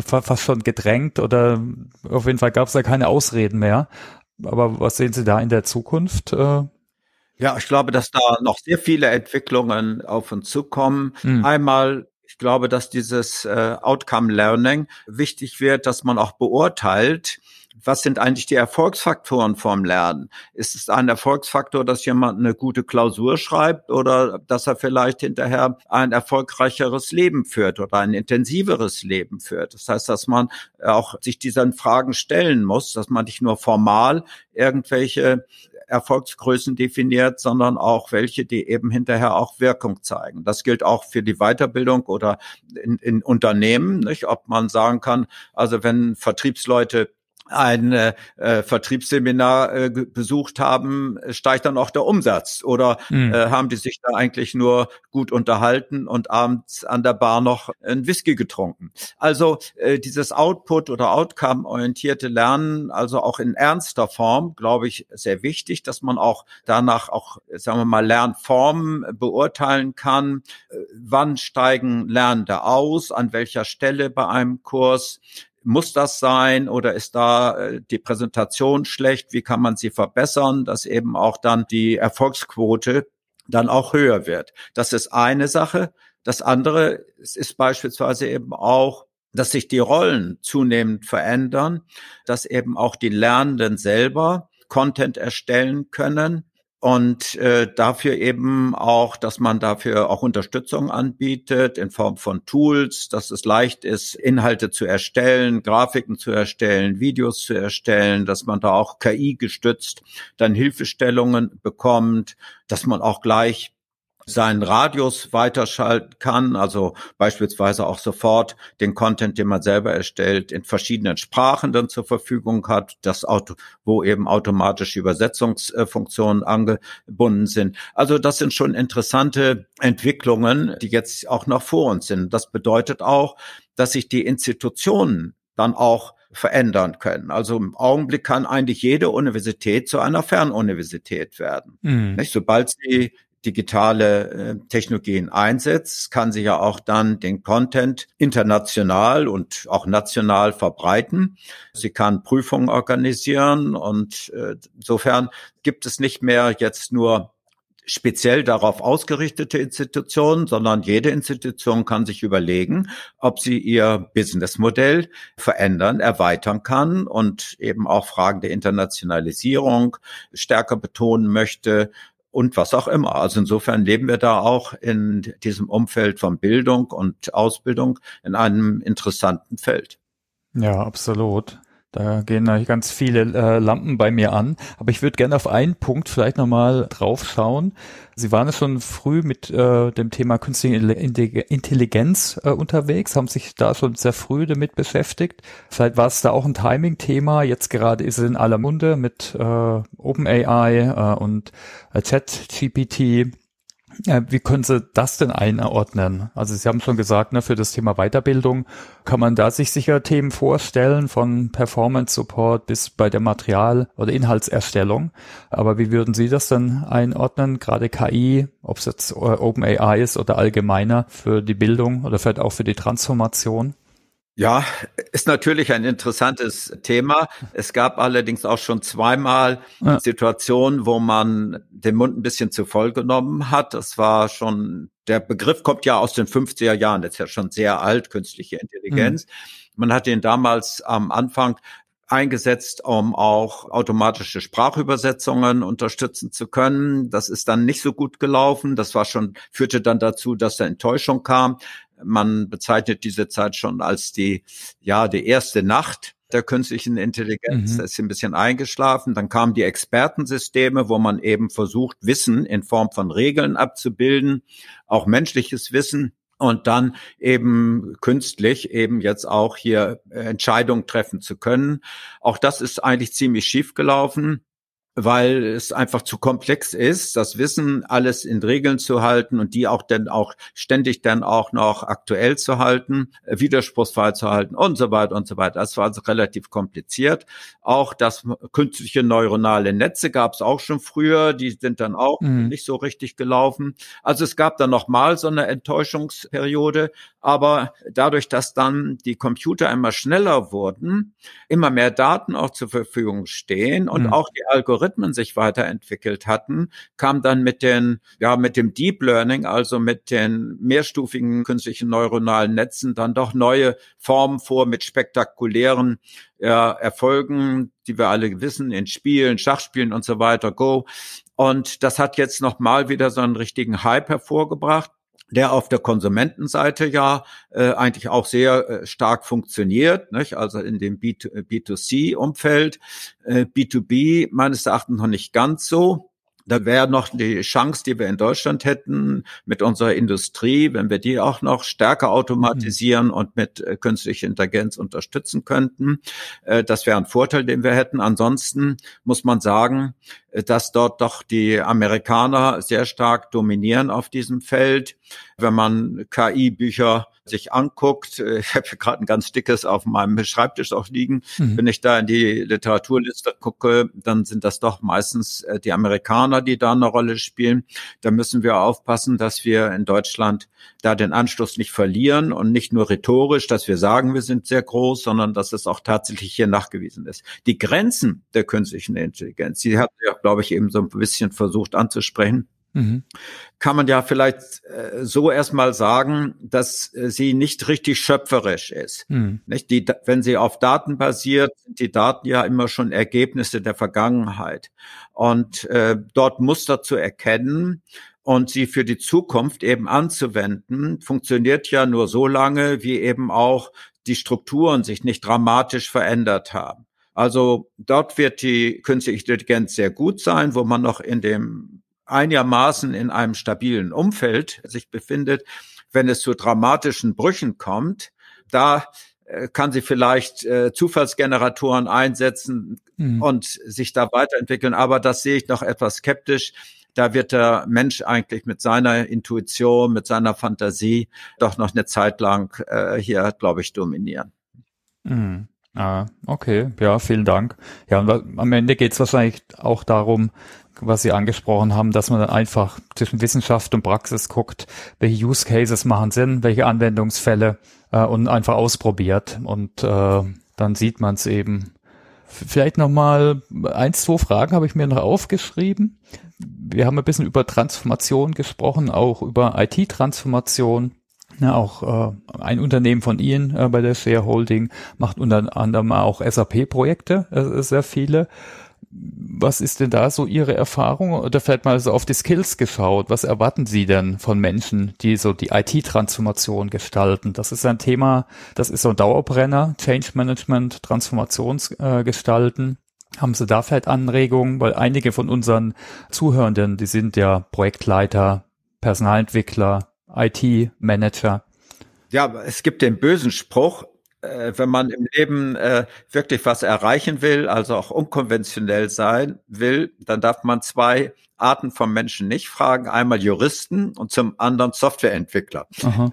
fast schon gedrängt oder auf jeden Fall gab es da keine Ausreden mehr. Aber was sehen Sie da in der Zukunft? Äh? Ja, ich glaube, dass da noch sehr viele Entwicklungen auf uns zukommen. Mhm. Einmal ich glaube, dass dieses äh, Outcome Learning wichtig wird, dass man auch beurteilt, was sind eigentlich die Erfolgsfaktoren vom Lernen? Ist es ein Erfolgsfaktor, dass jemand eine gute Klausur schreibt oder dass er vielleicht hinterher ein erfolgreicheres Leben führt oder ein intensiveres Leben führt? Das heißt, dass man auch sich diesen Fragen stellen muss, dass man nicht nur formal irgendwelche Erfolgsgrößen definiert, sondern auch welche, die eben hinterher auch Wirkung zeigen. Das gilt auch für die Weiterbildung oder in, in Unternehmen, nicht? ob man sagen kann, also wenn Vertriebsleute ein äh, Vertriebsseminar äh, besucht haben, steigt dann auch der Umsatz? Oder mhm. äh, haben die sich da eigentlich nur gut unterhalten und abends an der Bar noch ein Whisky getrunken? Also äh, dieses Output- oder Outcome-orientierte Lernen, also auch in ernster Form, glaube ich, sehr wichtig, dass man auch danach auch, sagen wir mal, Lernformen beurteilen kann. Äh, wann steigen Lernende aus? An welcher Stelle bei einem Kurs? Muss das sein oder ist da äh, die Präsentation schlecht? Wie kann man sie verbessern, dass eben auch dann die Erfolgsquote dann auch höher wird? Das ist eine Sache. Das andere ist beispielsweise eben auch, dass sich die Rollen zunehmend verändern, dass eben auch die Lernenden selber Content erstellen können, und äh, dafür eben auch, dass man dafür auch Unterstützung anbietet in Form von Tools, dass es leicht ist, Inhalte zu erstellen, Grafiken zu erstellen, Videos zu erstellen, dass man da auch KI gestützt dann Hilfestellungen bekommt, dass man auch gleich seinen Radius weiterschalten kann, also beispielsweise auch sofort den Content, den man selber erstellt, in verschiedenen Sprachen dann zur Verfügung hat, das Auto, wo eben automatische Übersetzungsfunktionen angebunden sind. Also das sind schon interessante Entwicklungen, die jetzt auch noch vor uns sind. Das bedeutet auch, dass sich die Institutionen dann auch verändern können. Also im Augenblick kann eigentlich jede Universität zu einer Fernuniversität werden. Mhm. Nicht? Sobald sie digitale äh, Technologien einsetzt, kann sie ja auch dann den Content international und auch national verbreiten. Sie kann Prüfungen organisieren und äh, insofern gibt es nicht mehr jetzt nur speziell darauf ausgerichtete Institutionen, sondern jede Institution kann sich überlegen, ob sie ihr Businessmodell verändern, erweitern kann und eben auch Fragen der Internationalisierung stärker betonen möchte und was auch immer. Also insofern leben wir da auch in diesem Umfeld von Bildung und Ausbildung in einem interessanten Feld. Ja, absolut. Da gehen ganz viele äh, Lampen bei mir an. Aber ich würde gerne auf einen Punkt vielleicht nochmal drauf schauen. Sie waren schon früh mit äh, dem Thema künstliche Intelligenz äh, unterwegs, haben sich da schon sehr früh damit beschäftigt. Vielleicht war es da auch ein Timing-Thema. Jetzt gerade ist es in aller Munde mit äh, OpenAI äh, und äh, ChatGPT. Wie können Sie das denn einordnen? Also Sie haben schon gesagt, ne, für das Thema Weiterbildung kann man da sich sicher Themen vorstellen, von Performance Support bis bei der Material- oder Inhaltserstellung. Aber wie würden Sie das dann einordnen? Gerade KI, ob es jetzt OpenAI ist oder allgemeiner für die Bildung oder vielleicht auch für die Transformation? Ja, ist natürlich ein interessantes Thema. Es gab allerdings auch schon zweimal ja. Situationen, wo man den Mund ein bisschen zu voll genommen hat. Das war schon, der Begriff kommt ja aus den 50er Jahren, das ist ja schon sehr alt, künstliche Intelligenz. Mhm. Man hat ihn damals am Anfang eingesetzt, um auch automatische Sprachübersetzungen unterstützen zu können. Das ist dann nicht so gut gelaufen. Das war schon, führte dann dazu, dass da Enttäuschung kam. Man bezeichnet diese Zeit schon als die, ja, die erste Nacht der künstlichen Intelligenz. Mhm. Da ist sie ein bisschen eingeschlafen. Dann kamen die Expertensysteme, wo man eben versucht, Wissen in Form von Regeln abzubilden, auch menschliches Wissen und dann eben künstlich eben jetzt auch hier Entscheidungen treffen zu können. Auch das ist eigentlich ziemlich schief gelaufen weil es einfach zu komplex ist, das Wissen alles in Regeln zu halten und die auch dann auch ständig dann auch noch aktuell zu halten, äh, widerspruchsfrei zu halten und so weiter und so weiter. Das war also relativ kompliziert. Auch das künstliche neuronale Netze gab es auch schon früher, die sind dann auch mhm. nicht so richtig gelaufen. Also es gab dann noch mal so eine Enttäuschungsperiode, aber dadurch, dass dann die Computer immer schneller wurden, immer mehr Daten auch zur Verfügung stehen und mhm. auch die Algorithmen Algorithmen sich weiterentwickelt hatten, kam dann mit den, ja, mit dem Deep Learning, also mit den mehrstufigen künstlichen neuronalen Netzen dann doch neue Formen vor mit spektakulären ja, Erfolgen, die wir alle wissen, in Spielen, Schachspielen und so weiter, Go. Und das hat jetzt nochmal wieder so einen richtigen Hype hervorgebracht der auf der Konsumentenseite ja äh, eigentlich auch sehr äh, stark funktioniert, nicht? also in dem B2C-Umfeld, äh, B2B meines Erachtens noch nicht ganz so. Da wäre noch die Chance, die wir in Deutschland hätten mit unserer Industrie, wenn wir die auch noch stärker automatisieren mhm. und mit äh, künstlicher Intelligenz unterstützen könnten. Äh, das wäre ein Vorteil, den wir hätten. Ansonsten muss man sagen, äh, dass dort doch die Amerikaner sehr stark dominieren auf diesem Feld. Wenn man KI-Bücher sich anguckt, äh, ich habe gerade ein ganz dickes auf meinem Schreibtisch auch liegen, mhm. wenn ich da in die Literaturliste gucke, dann sind das doch meistens äh, die Amerikaner, die da eine Rolle spielen. Da müssen wir aufpassen, dass wir in Deutschland da den Anschluss nicht verlieren und nicht nur rhetorisch, dass wir sagen, wir sind sehr groß, sondern dass es auch tatsächlich hier nachgewiesen ist. Die Grenzen der künstlichen Intelligenz, die hat ja, glaube ich, eben so ein bisschen versucht anzusprechen Mhm. Kann man ja vielleicht äh, so erstmal sagen, dass äh, sie nicht richtig schöpferisch ist. Mhm. Nicht? Die, wenn sie auf Daten basiert, sind die Daten ja immer schon Ergebnisse der Vergangenheit. Und äh, dort Muster zu erkennen und sie für die Zukunft eben anzuwenden, funktioniert ja nur so lange, wie eben auch die Strukturen sich nicht dramatisch verändert haben. Also dort wird die künstliche Intelligenz sehr gut sein, wo man noch in dem einigermaßen in einem stabilen Umfeld sich befindet, wenn es zu dramatischen Brüchen kommt, da äh, kann sie vielleicht äh, Zufallsgeneratoren einsetzen mhm. und sich da weiterentwickeln. Aber das sehe ich noch etwas skeptisch. Da wird der Mensch eigentlich mit seiner Intuition, mit seiner Fantasie doch noch eine Zeit lang äh, hier, glaube ich, dominieren. Mhm. Ah, okay, ja, vielen Dank. Ja, und am Ende geht es wahrscheinlich auch darum, was Sie angesprochen haben, dass man einfach zwischen Wissenschaft und Praxis guckt, welche Use Cases machen Sinn, welche Anwendungsfälle äh, und einfach ausprobiert und äh, dann sieht man es eben. Vielleicht nochmal eins, zwei Fragen habe ich mir noch aufgeschrieben. Wir haben ein bisschen über Transformation gesprochen, auch über IT-Transformation. Ja, auch äh, ein Unternehmen von Ihnen äh, bei der Shareholding macht unter anderem auch SAP-Projekte, äh, sehr viele. Was ist denn da so Ihre Erfahrung oder vielleicht mal so auf die Skills geschaut? Was erwarten Sie denn von Menschen, die so die IT-Transformation gestalten? Das ist ein Thema, das ist so ein Dauerbrenner, Change Management, Transformationsgestalten. Äh, Haben Sie da vielleicht Anregungen? Weil einige von unseren Zuhörenden, die sind ja Projektleiter, Personalentwickler, IT-Manager. Ja, es gibt den bösen Spruch, äh, wenn man im Leben äh, wirklich was erreichen will, also auch unkonventionell sein will, dann darf man zwei Arten von Menschen nicht fragen. Einmal Juristen und zum anderen Softwareentwickler,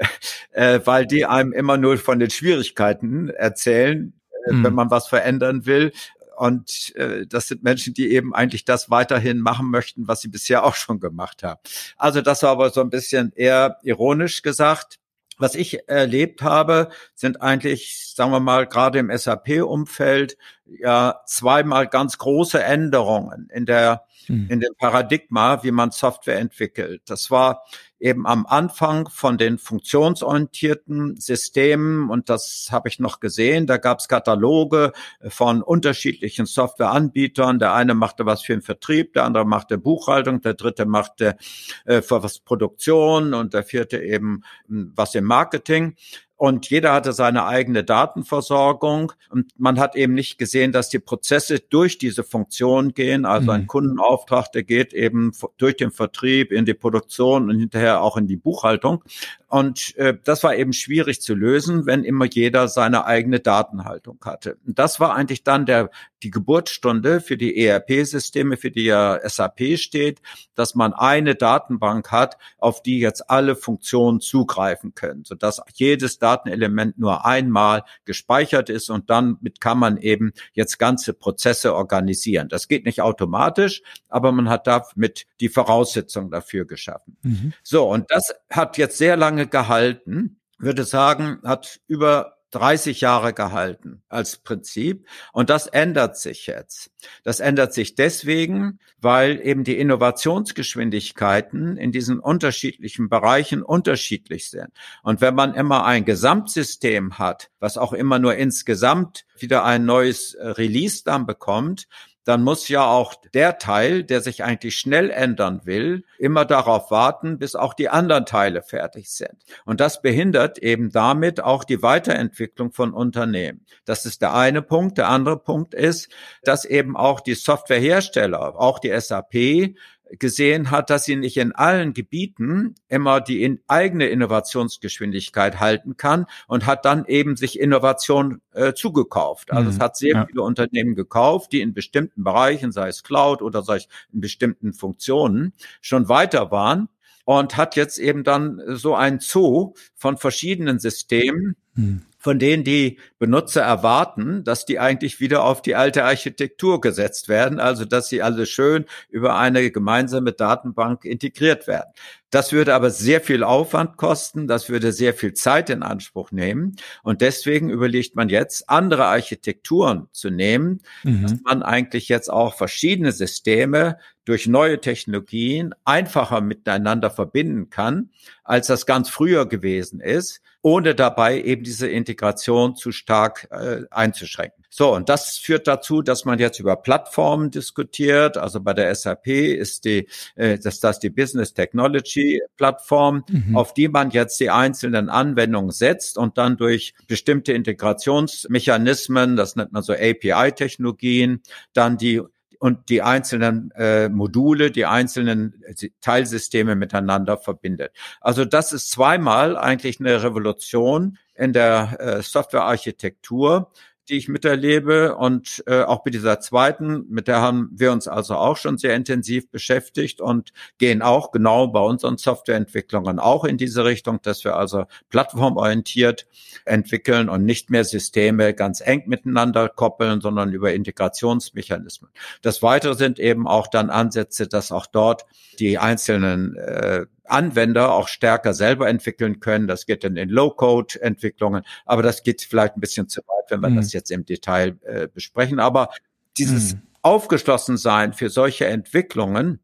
äh, weil die einem immer nur von den Schwierigkeiten erzählen, äh, wenn man was verändern will. Und äh, das sind Menschen, die eben eigentlich das weiterhin machen möchten, was sie bisher auch schon gemacht haben. Also das war aber so ein bisschen eher ironisch gesagt. Was ich erlebt habe, sind eigentlich, sagen wir mal, gerade im SAP-Umfeld ja zweimal ganz große Änderungen in der hm. in dem Paradigma, wie man Software entwickelt. Das war eben am Anfang von den funktionsorientierten Systemen und das habe ich noch gesehen. Da gab es Kataloge von unterschiedlichen Softwareanbietern. Der eine machte was für den Vertrieb, der andere machte Buchhaltung, der dritte machte äh, für was Produktion und der vierte eben hm, was im Marketing und jeder hatte seine eigene Datenversorgung und man hat eben nicht gesehen, dass die Prozesse durch diese Funktion gehen. Also ein mhm. Kundenauftrag, der geht eben durch den Vertrieb in die Produktion und hinterher auch in die Buchhaltung. Und äh, das war eben schwierig zu lösen, wenn immer jeder seine eigene Datenhaltung hatte. Und das war eigentlich dann der, die Geburtsstunde für die ERP-Systeme, für die ja SAP steht, dass man eine Datenbank hat, auf die jetzt alle Funktionen zugreifen können, sodass jedes Datenelement nur einmal gespeichert ist und dann mit kann man eben jetzt ganze Prozesse organisieren. Das geht nicht automatisch, aber man hat damit die Voraussetzungen dafür geschaffen. Mhm. So, und das hat jetzt sehr lange gehalten, würde sagen, hat über 30 Jahre gehalten als Prinzip. Und das ändert sich jetzt. Das ändert sich deswegen, weil eben die Innovationsgeschwindigkeiten in diesen unterschiedlichen Bereichen unterschiedlich sind. Und wenn man immer ein Gesamtsystem hat, was auch immer nur insgesamt wieder ein neues Release dann bekommt, dann muss ja auch der Teil, der sich eigentlich schnell ändern will, immer darauf warten, bis auch die anderen Teile fertig sind. Und das behindert eben damit auch die Weiterentwicklung von Unternehmen. Das ist der eine Punkt. Der andere Punkt ist, dass eben auch die Softwarehersteller, auch die SAP, gesehen hat, dass sie nicht in allen Gebieten immer die in eigene Innovationsgeschwindigkeit halten kann und hat dann eben sich Innovation äh, zugekauft. Also mhm. es hat sehr ja. viele Unternehmen gekauft, die in bestimmten Bereichen, sei es Cloud oder sei es in bestimmten Funktionen, schon weiter waren und hat jetzt eben dann so ein Zoo von verschiedenen Systemen, mhm von denen die Benutzer erwarten, dass die eigentlich wieder auf die alte Architektur gesetzt werden, also dass sie alle schön über eine gemeinsame Datenbank integriert werden. Das würde aber sehr viel Aufwand kosten, das würde sehr viel Zeit in Anspruch nehmen und deswegen überlegt man jetzt, andere Architekturen zu nehmen, mhm. dass man eigentlich jetzt auch verschiedene Systeme durch neue Technologien einfacher miteinander verbinden kann, als das ganz früher gewesen ist ohne dabei eben diese Integration zu stark äh, einzuschränken. So, und das führt dazu, dass man jetzt über Plattformen diskutiert. Also bei der SAP ist die, äh, das, das die Business Technology Plattform, mhm. auf die man jetzt die einzelnen Anwendungen setzt und dann durch bestimmte Integrationsmechanismen, das nennt man so API-Technologien, dann die und die einzelnen äh, Module, die einzelnen äh, Teilsysteme miteinander verbindet. Also das ist zweimal eigentlich eine Revolution in der äh, Softwarearchitektur, die ich miterlebe und äh, auch mit dieser zweiten, mit der haben wir uns also auch schon sehr intensiv beschäftigt und gehen auch genau bei unseren Softwareentwicklungen auch in diese Richtung, dass wir also plattformorientiert entwickeln und nicht mehr Systeme ganz eng miteinander koppeln, sondern über Integrationsmechanismen. Das Weitere sind eben auch dann Ansätze, dass auch dort die einzelnen äh, Anwender auch stärker selber entwickeln können. Das geht dann in Low-Code-Entwicklungen, aber das geht vielleicht ein bisschen zu weit, wenn wir mhm. das jetzt im Detail äh, besprechen. Aber dieses mhm. Aufgeschlossensein für solche Entwicklungen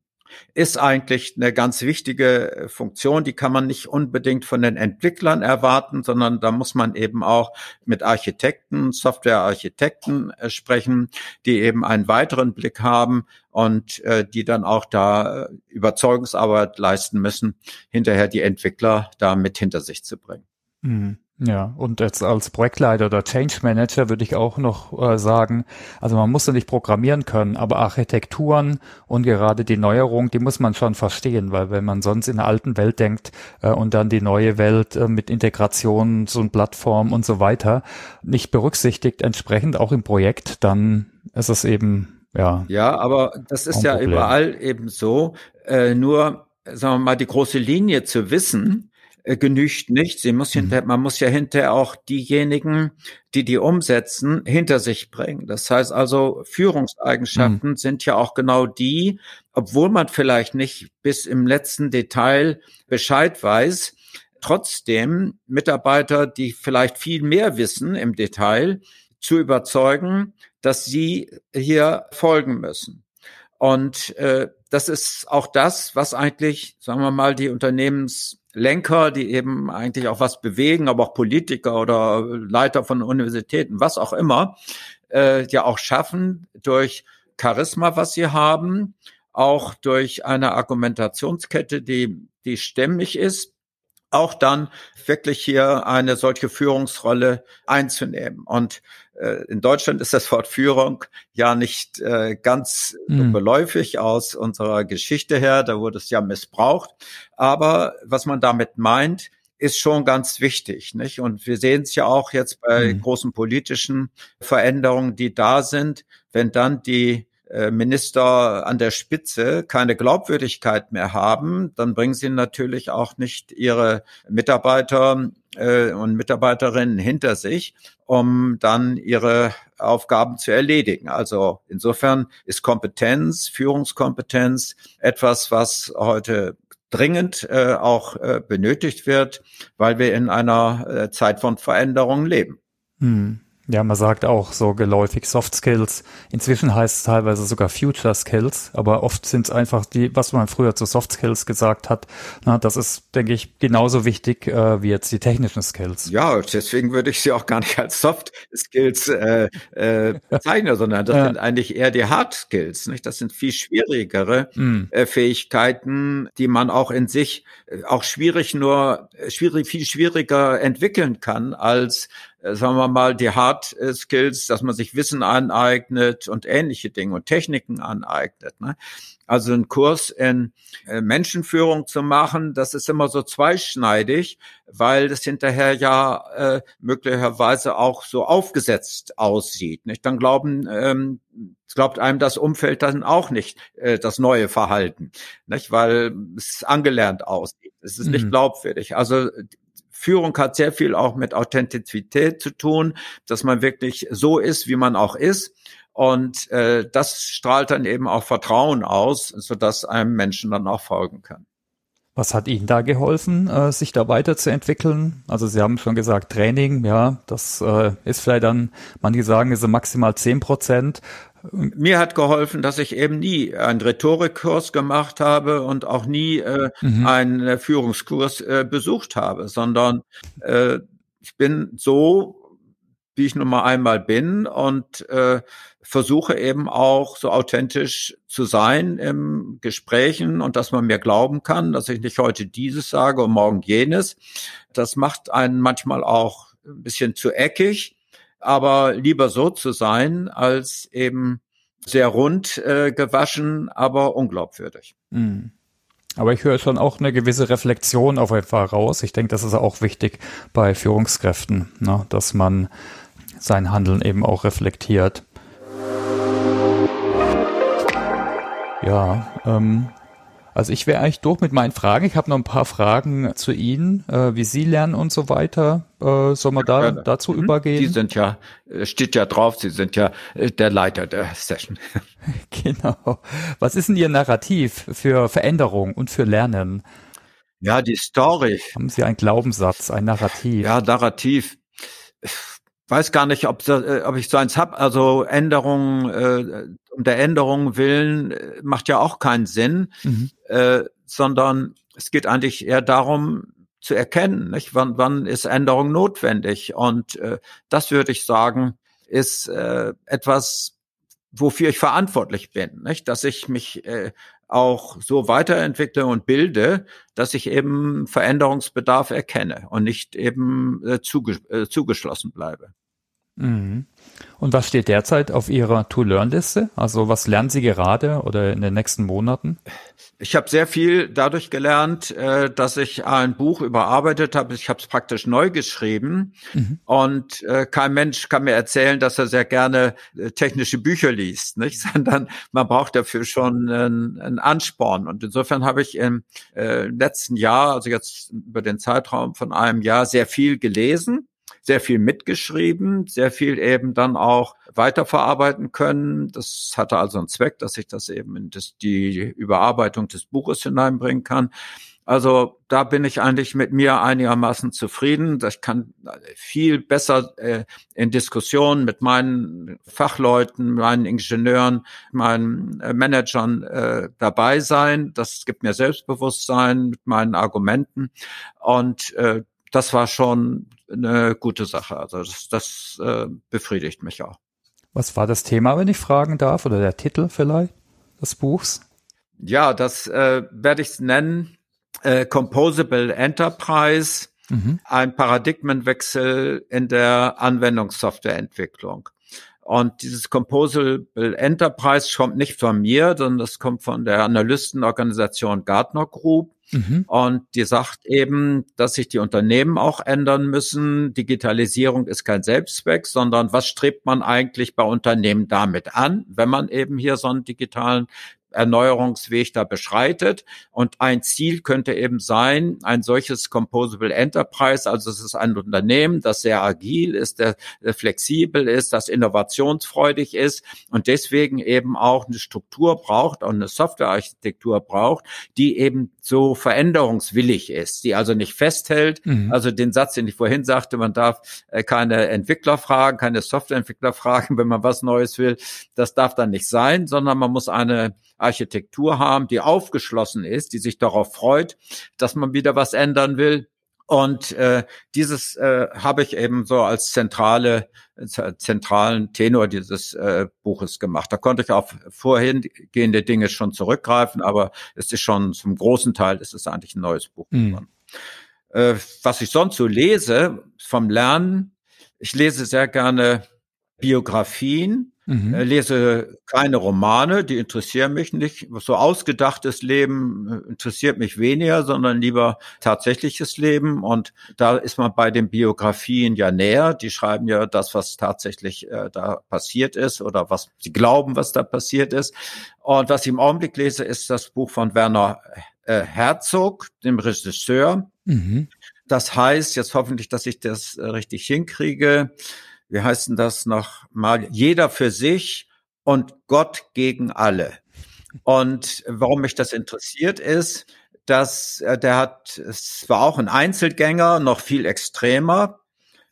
ist eigentlich eine ganz wichtige Funktion. Die kann man nicht unbedingt von den Entwicklern erwarten, sondern da muss man eben auch mit Architekten, Softwarearchitekten äh, sprechen, die eben einen weiteren Blick haben und äh, die dann auch da Überzeugungsarbeit leisten müssen, hinterher die Entwickler da mit hinter sich zu bringen. Mhm. Ja, und jetzt als Projektleiter oder Change Manager würde ich auch noch äh, sagen, also man muss ja nicht programmieren können, aber Architekturen und gerade die Neuerung, die muss man schon verstehen, weil wenn man sonst in der alten Welt denkt äh, und dann die neue Welt äh, mit Integration, so ein Plattform und so weiter nicht berücksichtigt, entsprechend auch im Projekt, dann ist es eben, ja. Ja, aber das ist ja Problem. überall eben so, äh, nur, sagen wir mal, die große Linie zu wissen, äh, genügt nicht. Sie muss hinter, mhm. man muss ja hinterher auch diejenigen, die die umsetzen, hinter sich bringen. Das heißt also, Führungseigenschaften mhm. sind ja auch genau die, obwohl man vielleicht nicht bis im letzten Detail Bescheid weiß, trotzdem Mitarbeiter, die vielleicht viel mehr wissen im Detail, zu überzeugen, dass sie hier folgen müssen. Und äh, das ist auch das, was eigentlich, sagen wir mal, die Unternehmens Lenker, die eben eigentlich auch was bewegen, aber auch Politiker oder Leiter von Universitäten, was auch immer, äh, ja auch schaffen durch Charisma, was sie haben, auch durch eine Argumentationskette, die, die stämmig ist, auch dann wirklich hier eine solche Führungsrolle einzunehmen. Und äh, in Deutschland ist das Wort Führung ja nicht äh, ganz mhm. beläufig aus unserer Geschichte her. Da wurde es ja missbraucht. Aber was man damit meint, ist schon ganz wichtig, nicht? Und wir sehen es ja auch jetzt bei mhm. großen politischen Veränderungen, die da sind, wenn dann die Minister an der Spitze keine Glaubwürdigkeit mehr haben, dann bringen sie natürlich auch nicht ihre Mitarbeiter äh, und Mitarbeiterinnen hinter sich, um dann ihre Aufgaben zu erledigen. Also insofern ist Kompetenz, Führungskompetenz etwas, was heute dringend äh, auch äh, benötigt wird, weil wir in einer äh, Zeit von Veränderungen leben. Hm. Ja, man sagt auch so geläufig Soft Skills. Inzwischen heißt es teilweise sogar Future Skills, aber oft sind es einfach die, was man früher zu Soft Skills gesagt hat. Na, das ist, denke ich, genauso wichtig äh, wie jetzt die technischen Skills. Ja, deswegen würde ich sie auch gar nicht als Soft Skills äh, äh, bezeichnen, sondern das ja. sind eigentlich eher die Hard Skills. Nicht? Das sind viel schwierigere mm. äh, Fähigkeiten, die man auch in sich äh, auch schwierig nur äh, schwierig viel schwieriger entwickeln kann als sagen wir mal, die Hard Skills, dass man sich Wissen aneignet und ähnliche Dinge und Techniken aneignet. Ne? Also einen Kurs in äh, Menschenführung zu machen, das ist immer so zweischneidig, weil das hinterher ja äh, möglicherweise auch so aufgesetzt aussieht. Nicht? Dann glauben, ähm, glaubt einem das Umfeld dann auch nicht äh, das neue Verhalten, nicht? weil es angelernt aussieht. Es ist nicht mhm. glaubwürdig. Also Führung hat sehr viel auch mit Authentizität zu tun, dass man wirklich so ist, wie man auch ist. Und äh, das strahlt dann eben auch Vertrauen aus, sodass einem Menschen dann auch folgen kann. Was hat Ihnen da geholfen, äh, sich da weiterzuentwickeln? Also Sie haben schon gesagt, Training, ja, das äh, ist vielleicht dann, manche sagen, ist maximal zehn Prozent. Mir hat geholfen, dass ich eben nie einen Rhetorikkurs gemacht habe und auch nie äh, mhm. einen Führungskurs äh, besucht habe, sondern äh, ich bin so, wie ich nun mal einmal bin und äh, versuche eben auch so authentisch zu sein im Gesprächen und dass man mir glauben kann, dass ich nicht heute dieses sage und morgen jenes. Das macht einen manchmal auch ein bisschen zu eckig aber lieber so zu sein, als eben sehr rund äh, gewaschen, aber unglaubwürdig. Mhm. Aber ich höre schon auch eine gewisse Reflexion auf jeden Fall raus. Ich denke, das ist auch wichtig bei Führungskräften, ne, dass man sein Handeln eben auch reflektiert. Ja, ähm, also ich wäre eigentlich durch mit meinen Fragen. Ich habe noch ein paar Fragen zu Ihnen, äh, wie Sie lernen und so weiter. Äh, sollen wir da dazu mhm. übergehen? Sie sind ja, äh, steht ja drauf, Sie sind ja äh, der Leiter der Session. genau. Was ist denn Ihr Narrativ für Veränderung und für Lernen? Ja, die Story. Haben Sie einen Glaubenssatz, ein Narrativ? Ja, Narrativ weiß gar nicht, ob, äh, ob ich so eins hab. Also Änderungen, äh, um der Änderung willen äh, macht ja auch keinen Sinn, mhm. äh, sondern es geht eigentlich eher darum, zu erkennen, nicht? Wann, wann ist Änderung notwendig? Und äh, das würde ich sagen, ist äh, etwas, wofür ich verantwortlich bin, nicht? dass ich mich äh, auch so weiterentwickle und bilde, dass ich eben Veränderungsbedarf erkenne und nicht eben äh, zuge äh, zugeschlossen bleibe. Mhm. Und was steht derzeit auf Ihrer To-Learn-Liste? Also was lernen Sie gerade oder in den nächsten Monaten? Ich habe sehr viel dadurch gelernt, äh, dass ich ein Buch überarbeitet habe. Ich habe es praktisch neu geschrieben mhm. und äh, kein Mensch kann mir erzählen, dass er sehr gerne äh, technische Bücher liest, nicht? Sondern man braucht dafür schon einen, Ansporn. Und insofern habe ich im letzten Jahr, also jetzt über den Zeitraum von einem Jahr, sehr viel gelesen sehr viel mitgeschrieben, sehr viel eben dann auch weiterverarbeiten können. Das hatte also einen Zweck, dass ich das eben in das, die Überarbeitung des Buches hineinbringen kann. Also da bin ich eigentlich mit mir einigermaßen zufrieden. Ich kann viel besser äh, in Diskussionen mit meinen Fachleuten, meinen Ingenieuren, meinen äh, Managern äh, dabei sein. Das gibt mir Selbstbewusstsein mit meinen Argumenten. Und äh, das war schon eine gute Sache. Also das, das äh, befriedigt mich auch. Was war das Thema, wenn ich fragen darf, oder der Titel vielleicht des Buchs? Ja, das äh, werde ich nennen. Äh, Composable Enterprise, mhm. ein Paradigmenwechsel in der Anwendungssoftwareentwicklung. Und dieses Composable Enterprise kommt nicht von mir, sondern das kommt von der Analystenorganisation Gartner Group. Mhm. Und die sagt eben, dass sich die Unternehmen auch ändern müssen. Digitalisierung ist kein Selbstzweck, sondern was strebt man eigentlich bei Unternehmen damit an, wenn man eben hier so einen digitalen Erneuerungsweg da beschreitet. Und ein Ziel könnte eben sein, ein solches Composable Enterprise, also es ist ein Unternehmen, das sehr agil ist, der, flexibel ist, das innovationsfreudig ist und deswegen eben auch eine Struktur braucht und eine Softwarearchitektur braucht, die eben so veränderungswillig ist, die also nicht festhält. Mhm. Also den Satz, den ich vorhin sagte, man darf äh, keine Entwickler fragen, keine Softwareentwickler fragen, wenn man was Neues will. Das darf dann nicht sein, sondern man muss eine Architektur haben, die aufgeschlossen ist, die sich darauf freut, dass man wieder was ändern will. Und äh, dieses äh, habe ich eben so als zentrale, zentralen Tenor dieses äh, Buches gemacht. Da konnte ich auf vorhingehende Dinge schon zurückgreifen, aber es ist schon zum großen Teil ist es eigentlich ein neues Buch. Mhm. Äh, was ich sonst so lese vom Lernen, ich lese sehr gerne Biografien Mhm. Äh, lese keine Romane, die interessieren mich nicht. So ausgedachtes Leben äh, interessiert mich weniger, sondern lieber tatsächliches Leben. Und da ist man bei den Biografien ja näher. Die schreiben ja das, was tatsächlich äh, da passiert ist oder was sie glauben, was da passiert ist. Und was ich im Augenblick lese, ist das Buch von Werner äh, Herzog, dem Regisseur. Mhm. Das heißt jetzt hoffentlich, dass ich das äh, richtig hinkriege wie heißt denn das noch mal, jeder für sich und Gott gegen alle. Und warum mich das interessiert ist, dass äh, der hat, es war auch ein Einzelgänger, noch viel extremer,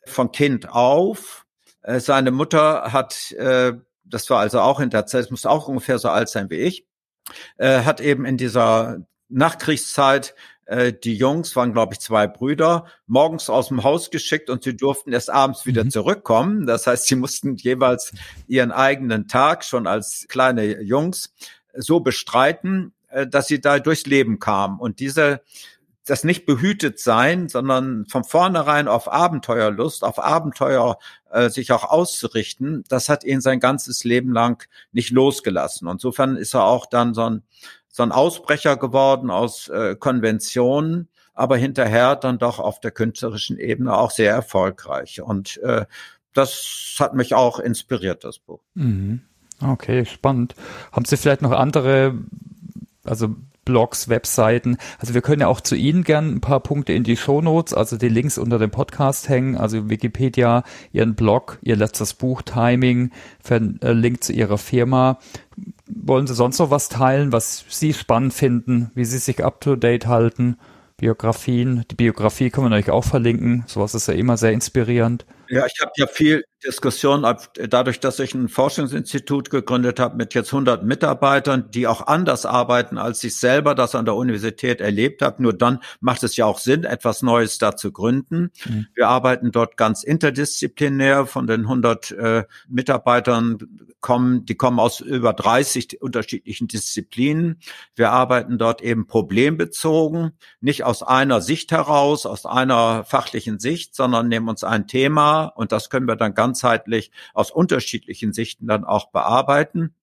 von Kind auf. Äh, seine Mutter hat, äh, das war also auch in der Zeit, muss auch ungefähr so alt sein wie ich, hat eben in dieser Nachkriegszeit äh, die Jungs waren, glaube ich, zwei Brüder, morgens aus dem Haus geschickt und sie durften erst abends wieder mhm. zurückkommen. Das heißt, sie mussten jeweils ihren eigenen Tag schon als kleine Jungs so bestreiten, äh, dass sie da durchs Leben kamen. Und diese das nicht behütet sein, sondern von vornherein auf Abenteuerlust, auf Abenteuer äh, sich auch auszurichten, das hat ihn sein ganzes Leben lang nicht losgelassen. insofern ist er auch dann so ein so ein Ausbrecher geworden aus äh, Konventionen, aber hinterher dann doch auf der künstlerischen Ebene auch sehr erfolgreich. Und äh, das hat mich auch inspiriert, das Buch. Mhm. Okay, spannend. Haben Sie vielleicht noch andere, also Blogs, Webseiten. Also wir können ja auch zu Ihnen gern ein paar Punkte in die Shownotes, also die Links unter dem Podcast hängen, also Wikipedia, Ihren Blog, Ihr letztes Buch, Timing, äh, Link zu Ihrer Firma. Wollen Sie sonst noch was teilen, was Sie spannend finden, wie Sie sich up to date halten? Biografien. Die Biografie können wir euch auch verlinken. Sowas ist ja immer sehr inspirierend. Ja, ich habe ja viel Diskussion, dadurch, dass ich ein Forschungsinstitut gegründet habe mit jetzt 100 Mitarbeitern, die auch anders arbeiten, als ich selber das an der Universität erlebt habe. Nur dann macht es ja auch Sinn, etwas Neues da zu gründen. Mhm. Wir arbeiten dort ganz interdisziplinär. Von den 100 äh, Mitarbeitern kommen, die kommen aus über 30 unterschiedlichen Disziplinen. Wir arbeiten dort eben problembezogen, nicht aus einer Sicht heraus, aus einer fachlichen Sicht, sondern nehmen uns ein Thema und das können wir dann ganzheitlich aus unterschiedlichen Sichten dann auch bearbeiten.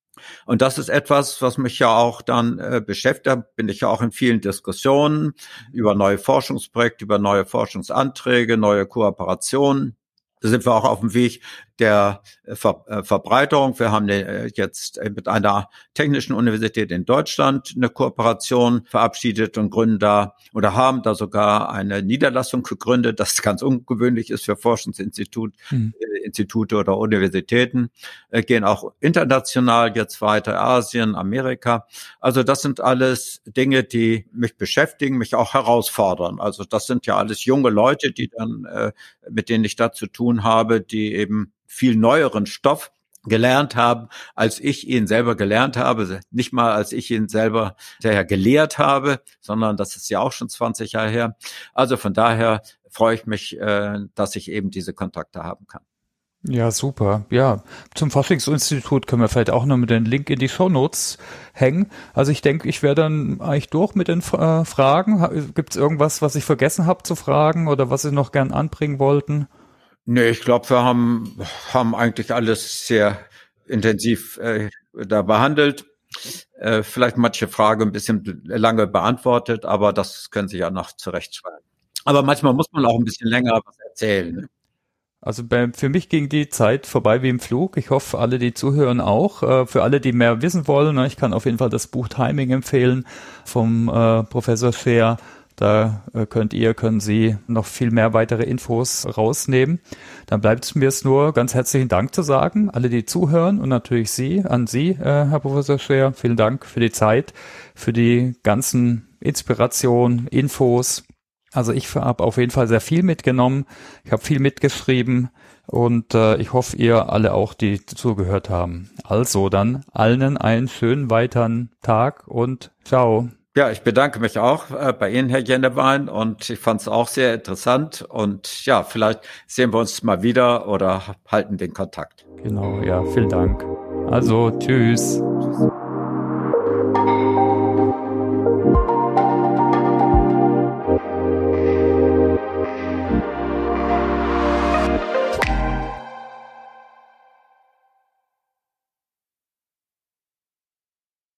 Und das ist etwas, was mich ja auch dann äh, beschäftigt. Da bin ich ja auch in vielen Diskussionen über neue Forschungsprojekte, über neue Forschungsanträge, neue Kooperationen. Da sind wir auch auf dem Weg, der äh, Ver äh, Verbreiterung. Wir haben äh, jetzt mit einer technischen Universität in Deutschland eine Kooperation verabschiedet und gründen da oder haben da sogar eine Niederlassung gegründet, das ganz ungewöhnlich ist für Forschungsinstitut. Institute oder Universitäten, gehen auch international jetzt weiter, Asien, Amerika. Also das sind alles Dinge, die mich beschäftigen, mich auch herausfordern. Also das sind ja alles junge Leute, die dann, mit denen ich da zu tun habe, die eben viel neueren Stoff gelernt haben, als ich ihn selber gelernt habe, nicht mal als ich ihn selber daher gelehrt habe, sondern das ist ja auch schon 20 Jahre her. Also von daher freue ich mich, äh, dass ich eben diese Kontakte haben kann. Ja, super. Ja, zum Forschungsinstitut können wir vielleicht auch noch mit den Link in die Show Notes hängen. Also ich denke, ich wäre dann eigentlich durch mit den äh, Fragen. Gibt es irgendwas, was ich vergessen habe zu fragen oder was Sie noch gern anbringen wollten? Nee, ich glaube, wir haben, haben eigentlich alles sehr intensiv äh, da behandelt. Äh, vielleicht manche Frage ein bisschen lange beantwortet, aber das können Sie ja noch zurechtschreiben. Aber manchmal muss man auch ein bisschen länger was erzählen. Ne? Also bei, für mich ging die Zeit vorbei wie im Flug. Ich hoffe, alle, die zuhören, auch. Äh, für alle, die mehr wissen wollen, ne, ich kann auf jeden Fall das Buch Timing empfehlen vom äh, Professor Scheer. Da äh, könnt ihr, können Sie noch viel mehr weitere Infos rausnehmen. Dann bleibt mir es nur ganz herzlichen Dank zu sagen, alle, die zuhören und natürlich Sie, an Sie, äh, Herr Professor Scheer. Vielen Dank für die Zeit, für die ganzen Inspirationen, Infos. Also ich habe auf jeden Fall sehr viel mitgenommen. Ich habe viel mitgeschrieben und äh, ich hoffe, ihr alle auch, die zugehört haben. Also dann allen einen schönen weiteren Tag und ciao. Ja, ich bedanke mich auch äh, bei Ihnen, Herr Jennewein, und ich fand es auch sehr interessant. Und ja, vielleicht sehen wir uns mal wieder oder halten den Kontakt. Genau, ja, vielen Dank. Also, tschüss. tschüss.